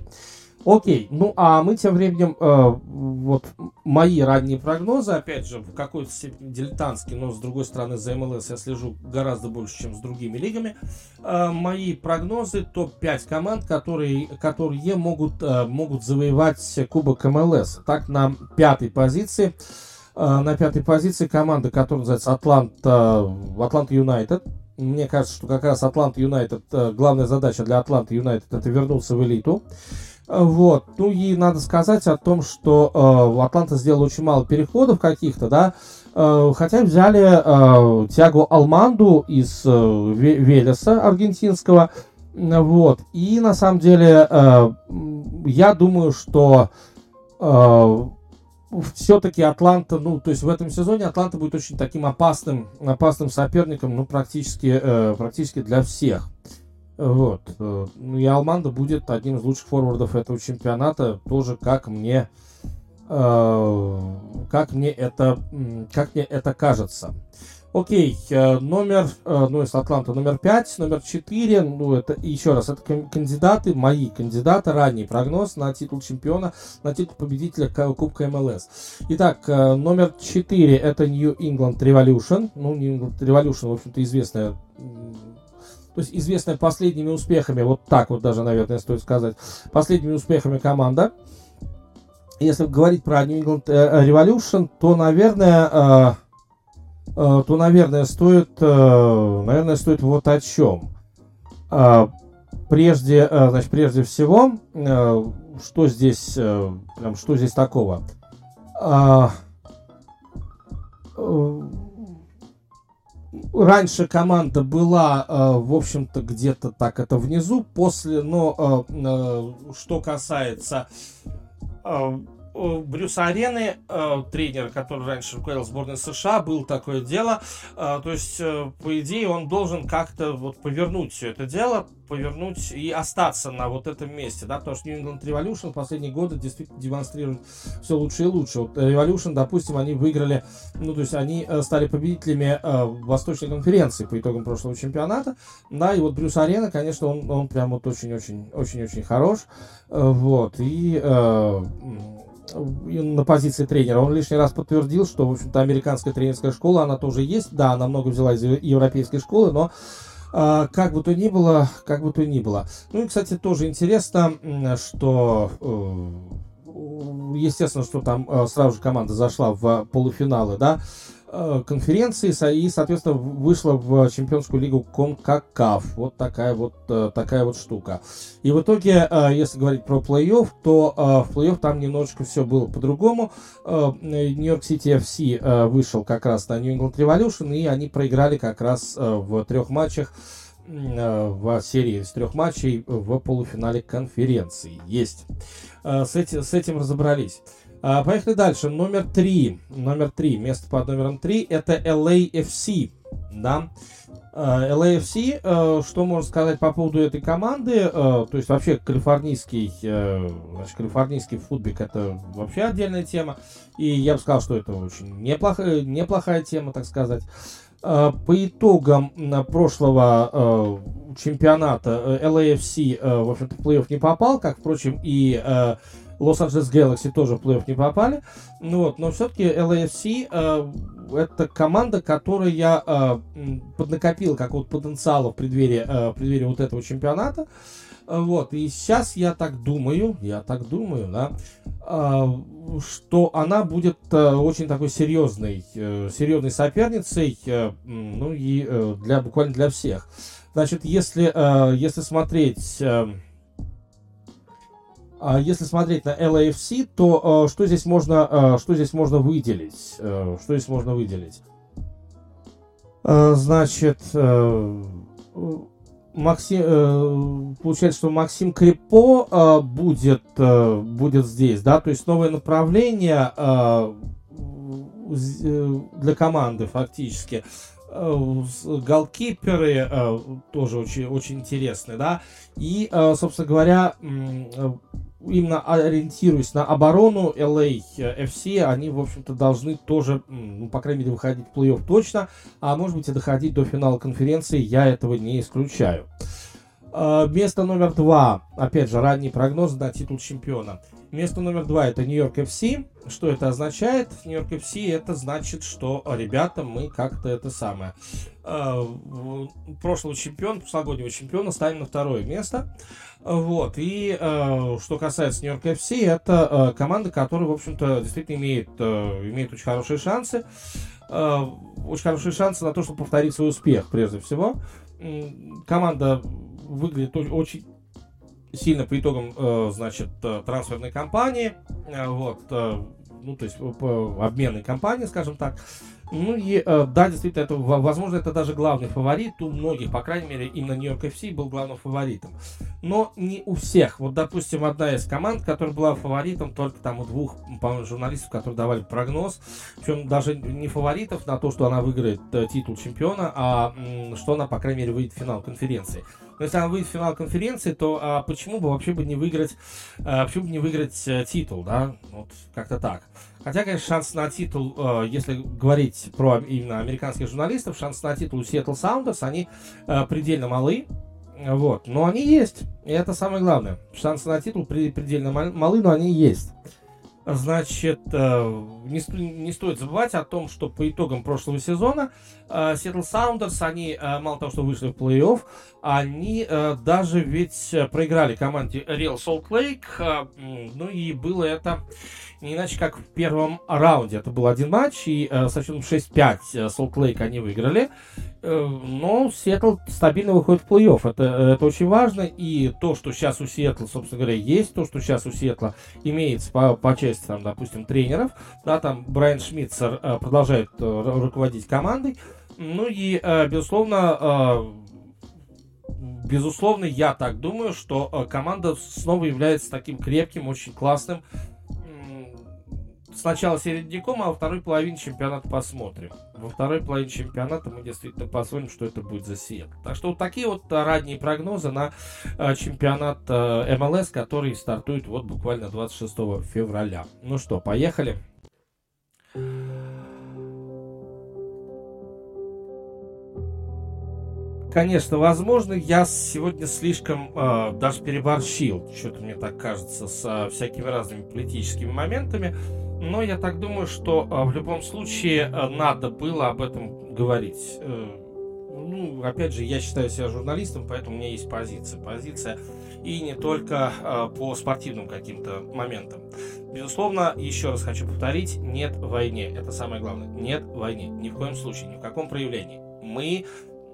Окей, ну а мы тем временем, э, вот мои ранние прогнозы, опять же, в какой-то степени дилетантские, но с другой стороны за МЛС я слежу гораздо больше, чем с другими лигами. Э, мои прогнозы топ-5 команд, которые, которые могут, э, могут завоевать Кубок МЛС. Так, на пятой позиции, э, на пятой позиции команда, которая называется Атланта, Атланта Юнайтед. Мне кажется, что как раз Атланта Юнайтед, э, главная задача для Атланты Юнайтед это вернуться в элиту. Вот. Ну и надо сказать о том, что э, Атланта сделала очень мало переходов каких-то, да. Э, хотя взяли э, Тиаго Алманду из э, Велеса аргентинского. Вот. И на самом деле э, я думаю, что э, все-таки Атланта, ну, то есть в этом сезоне Атланта будет очень таким опасным, опасным соперником, ну, практически, э, практически для всех. Э, ну, и Алманда будет одним из лучших форвардов этого чемпионата, тоже как мне, э, как мне это, как мне это кажется. Окей, э, номер, э, ну, из Атланта номер 5, номер 4, ну, это, еще раз, это кандидаты, мои кандидаты, ранний прогноз на титул чемпиона, на титул победителя Кубка МЛС. Итак, э, номер 4 это New England Revolution, ну, New England Revolution, в общем-то, известная то есть известная последними успехами, вот так вот даже, наверное, стоит сказать, последними успехами команда. Если говорить про New England Revolution, то, наверное, Э, то, наверное, стоит, э, наверное, стоит вот о чем. Э, прежде, значит, прежде всего, что здесь, прям, что здесь такого? Раньше команда была, в общем-то, где-то так это внизу, после, но что касается Брюса Арены, э, тренер, который раньше руководил сборной США, был такое дело. Э, то есть, э, по идее, он должен как-то вот повернуть все это дело, повернуть и остаться на вот этом месте, да, потому что New England Revolution в последние годы действительно демонстрирует все лучше и лучше. Вот Revolution, допустим, они выиграли, ну, то есть они стали победителями Восточной конференции по итогам прошлого чемпионата, да, и вот Брюс Арена, конечно, он, он прям вот очень-очень-очень-очень хорош, вот, и на позиции тренера. Он лишний раз подтвердил, что, в общем-то, американская тренерская школа, она тоже есть. Да, она много взяла из европейской школы, но а, как бы то ни было, как бы то ни было. Ну и, кстати, тоже интересно, что э, естественно, что там э, сразу же команда зашла в полуфиналы, да, конференции и, соответственно, вышла в чемпионскую лигу Конкакаф. Вот такая вот, э, такая вот штука. И в итоге, э, если говорить про плей-офф, то в плей-офф там немножечко все было по-другому. Нью-Йорк Сити FC вышел как раз на New England Revolution, и они проиграли как раз в трех матчах в серии из трех матчей в полуфинале конференции. Есть. С, эти, с этим разобрались. А, поехали дальше. Номер три. Номер три. Место под номером три. Это LAFC. Да. LAFC, а, а, что можно сказать по поводу этой команды? То есть вообще калифорнийский, значит, калифорнийский футбик это вообще отдельная тема. И я бы сказал, что это очень неплохая, неплохая тема, так сказать. По итогам прошлого чемпионата LAFC, в общем-то, плей-офф не попал, как, впрочем, и Лос-Анджелес Galaxy тоже в плей-офф не попали. Ну, вот, но все-таки LAFC э, это команда, которая э, поднакопила какого-то потенциала в преддверии, э, в преддверии вот этого чемпионата. Вот, и сейчас я так думаю, я так думаю, да, э, что она будет э, очень такой серьезной, э, серьезной соперницей, э, ну и э, для, буквально для всех. Значит, если, э, если смотреть... А если смотреть на LAFC, то э, что здесь можно, э, что здесь можно выделить? Э, что здесь можно выделить? Значит, Максим, получается, что Максим Крипо будет, будет здесь, да, то есть новое направление для команды фактически. Голкиперы тоже очень, очень интересные, да. И, собственно говоря, именно ориентируясь на оборону LA FC, они, в общем-то, должны тоже, ну, по крайней мере, выходить в плей-офф точно, а может быть и доходить до финала конференции, я этого не исключаю. А, место номер два, опять же, ранний прогноз на титул чемпиона. Место номер два это Нью-Йорк FC. Что это означает? Нью-Йорк FC это значит, что, ребята, мы как-то это самое. Э, прошлого чемпиона, прошлогоднего чемпиона ставим на второе место. Вот. И э, что касается Нью-Йорк FC, это э, команда, которая, в общем-то, действительно имеет, э, имеет очень хорошие шансы. Э, очень хорошие шансы на то, чтобы повторить свой успех, прежде всего. Команда выглядит очень сильно по итогам, э, значит, э, трансферной кампании, э, вот, ну, то есть по обменной кампании, скажем так, Ну и э, да, действительно, это, возможно, это даже главный фаворит у многих, по крайней мере, именно Нью-Йорк FC был главным фаворитом. Но не у всех. Вот, допустим, одна из команд, которая была фаворитом только там у двух, по-моему, журналистов, которые давали прогноз, причем даже не фаворитов на то, что она выиграет э, титул чемпиона, а что она, по крайней мере, выйдет в финал конференции. Но если она выйдет в финал конференции, то а почему бы вообще бы не выиграть, а, почему бы не выиграть титул, да? Вот как-то так. Хотя, конечно, шанс на титул, э, если говорить про именно американских журналистов, шанс на титул у Seattle Sounders, они э, предельно малы. Вот, но они есть. И это самое главное. Шансы на титул предельно малы, но они есть. Значит, э, не, не стоит забывать о том, что по итогам прошлого сезона э, Seattle Sounders, они э, мало того, что вышли в плей-офф, они даже ведь проиграли команде Real Salt Lake, ну и было это не иначе как в первом раунде. Это был один матч, и э, со счетом 6-5 Salt Lake они выиграли. Э, но Сиэтл стабильно выходит в плей-офф. Это, это очень важно. И то, что сейчас у Сиэтла, собственно говоря, есть, то, что сейчас у Сиэтла имеется по, по части, там, допустим, тренеров, да, там Брайан Шмитцер э, продолжает э, руководить командой. Ну и, э, безусловно, э, безусловно, я так думаю, что э, команда снова является таким крепким, очень классным сначала середняком, а во второй половине чемпионата посмотрим. Во второй половине чемпионата мы действительно посмотрим, что это будет за сет. Так что вот такие вот ранние прогнозы на э, чемпионат э, МЛС, который стартует вот буквально 26 февраля. Ну что, поехали. Конечно, возможно, я сегодня слишком э, даже переборщил, что-то мне так кажется, с всякими разными политическими моментами. Но я так думаю, что а, в любом случае а, надо было об этом говорить. Э, ну, опять же, я считаю себя журналистом, поэтому у меня есть позиция. Позиция и не только э, по спортивным каким-то моментам. Безусловно, еще раз хочу повторить, нет войне. Это самое главное. Нет войне. Ни в коем случае, ни в каком проявлении. Мы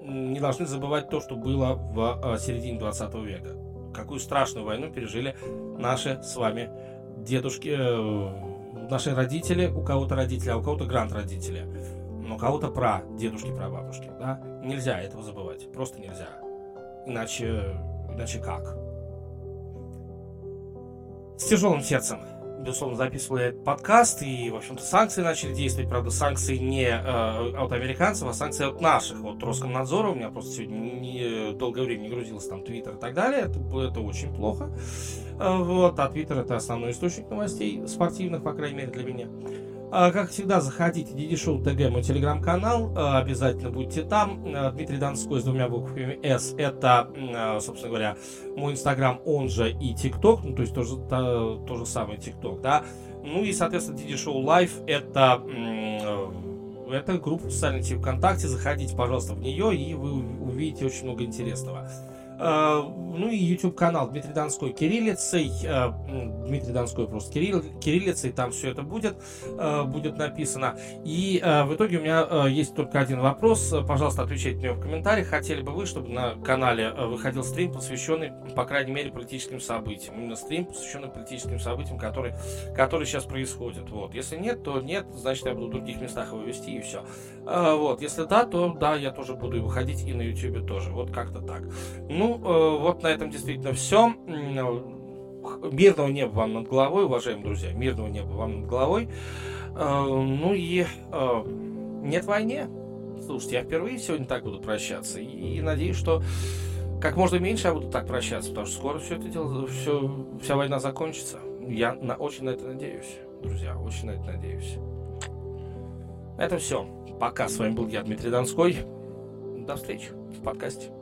не должны забывать то, что было в э, середине 20 века. Какую страшную войну пережили наши с вами дедушки, э, наши родители, у кого-то родители, а у кого-то гранд-родители, но у кого-то про дедушки, про бабушки, да? Нельзя этого забывать, просто нельзя. Иначе, иначе как? С тяжелым сердцем безусловно, записывал этот подкаст, и, в общем-то, санкции начали действовать. Правда, санкции не э, от американцев, а санкции от наших, от Роскомнадзора. У меня просто сегодня не, долгое время не грузился там Твиттер и так далее. Это, это очень плохо. Э, вот, а Твиттер это основной источник новостей спортивных, по крайней мере, для меня. А, как всегда, заходите, Диди Шоу ТГ, мой телеграм-канал, а, обязательно будьте там. А, Дмитрий Донской с двумя буквами С, это, собственно говоря, мой инстаграм, он же и тикток, ну, то есть тоже, то, то же самое тикток, да. Ну и, соответственно, Диди Шоу Лайв, это, это группа в социальной сети ВКонтакте, заходите, пожалуйста, в нее, и вы увидите очень много интересного. Э, ну и YouTube канал Дмитрий Донской кириллицей. Э, Дмитрий Донской просто кирилл, кириллицей, там все это будет, э, будет написано. И в итоге у меня есть только один вопрос. Пожалуйста, отвечайте мне в комментариях. Хотели бы вы, чтобы на канале выходил стрим, посвященный, по крайней мере, политическим событиям. Именно стрим, посвященный политическим событиям, которые, которые сейчас происходят. Вот. Если нет, то нет, значит, я буду в других местах его вести и все. Вот. Если да, то да, я тоже буду выходить и на YouTube тоже. Вот как-то так. Ну, ну, э, вот на этом действительно все. Мирного неба вам над головой, уважаемые друзья. Мирного неба вам над головой. Э, ну и э, нет войне. Слушайте, я впервые сегодня так буду прощаться. И надеюсь, что как можно меньше я буду так прощаться, потому что скоро все это дело, все, вся война закончится. Я на, очень на это надеюсь, друзья, очень на это надеюсь. Это все. Пока. С вами был я, Дмитрий Донской. До встречи в подкасте.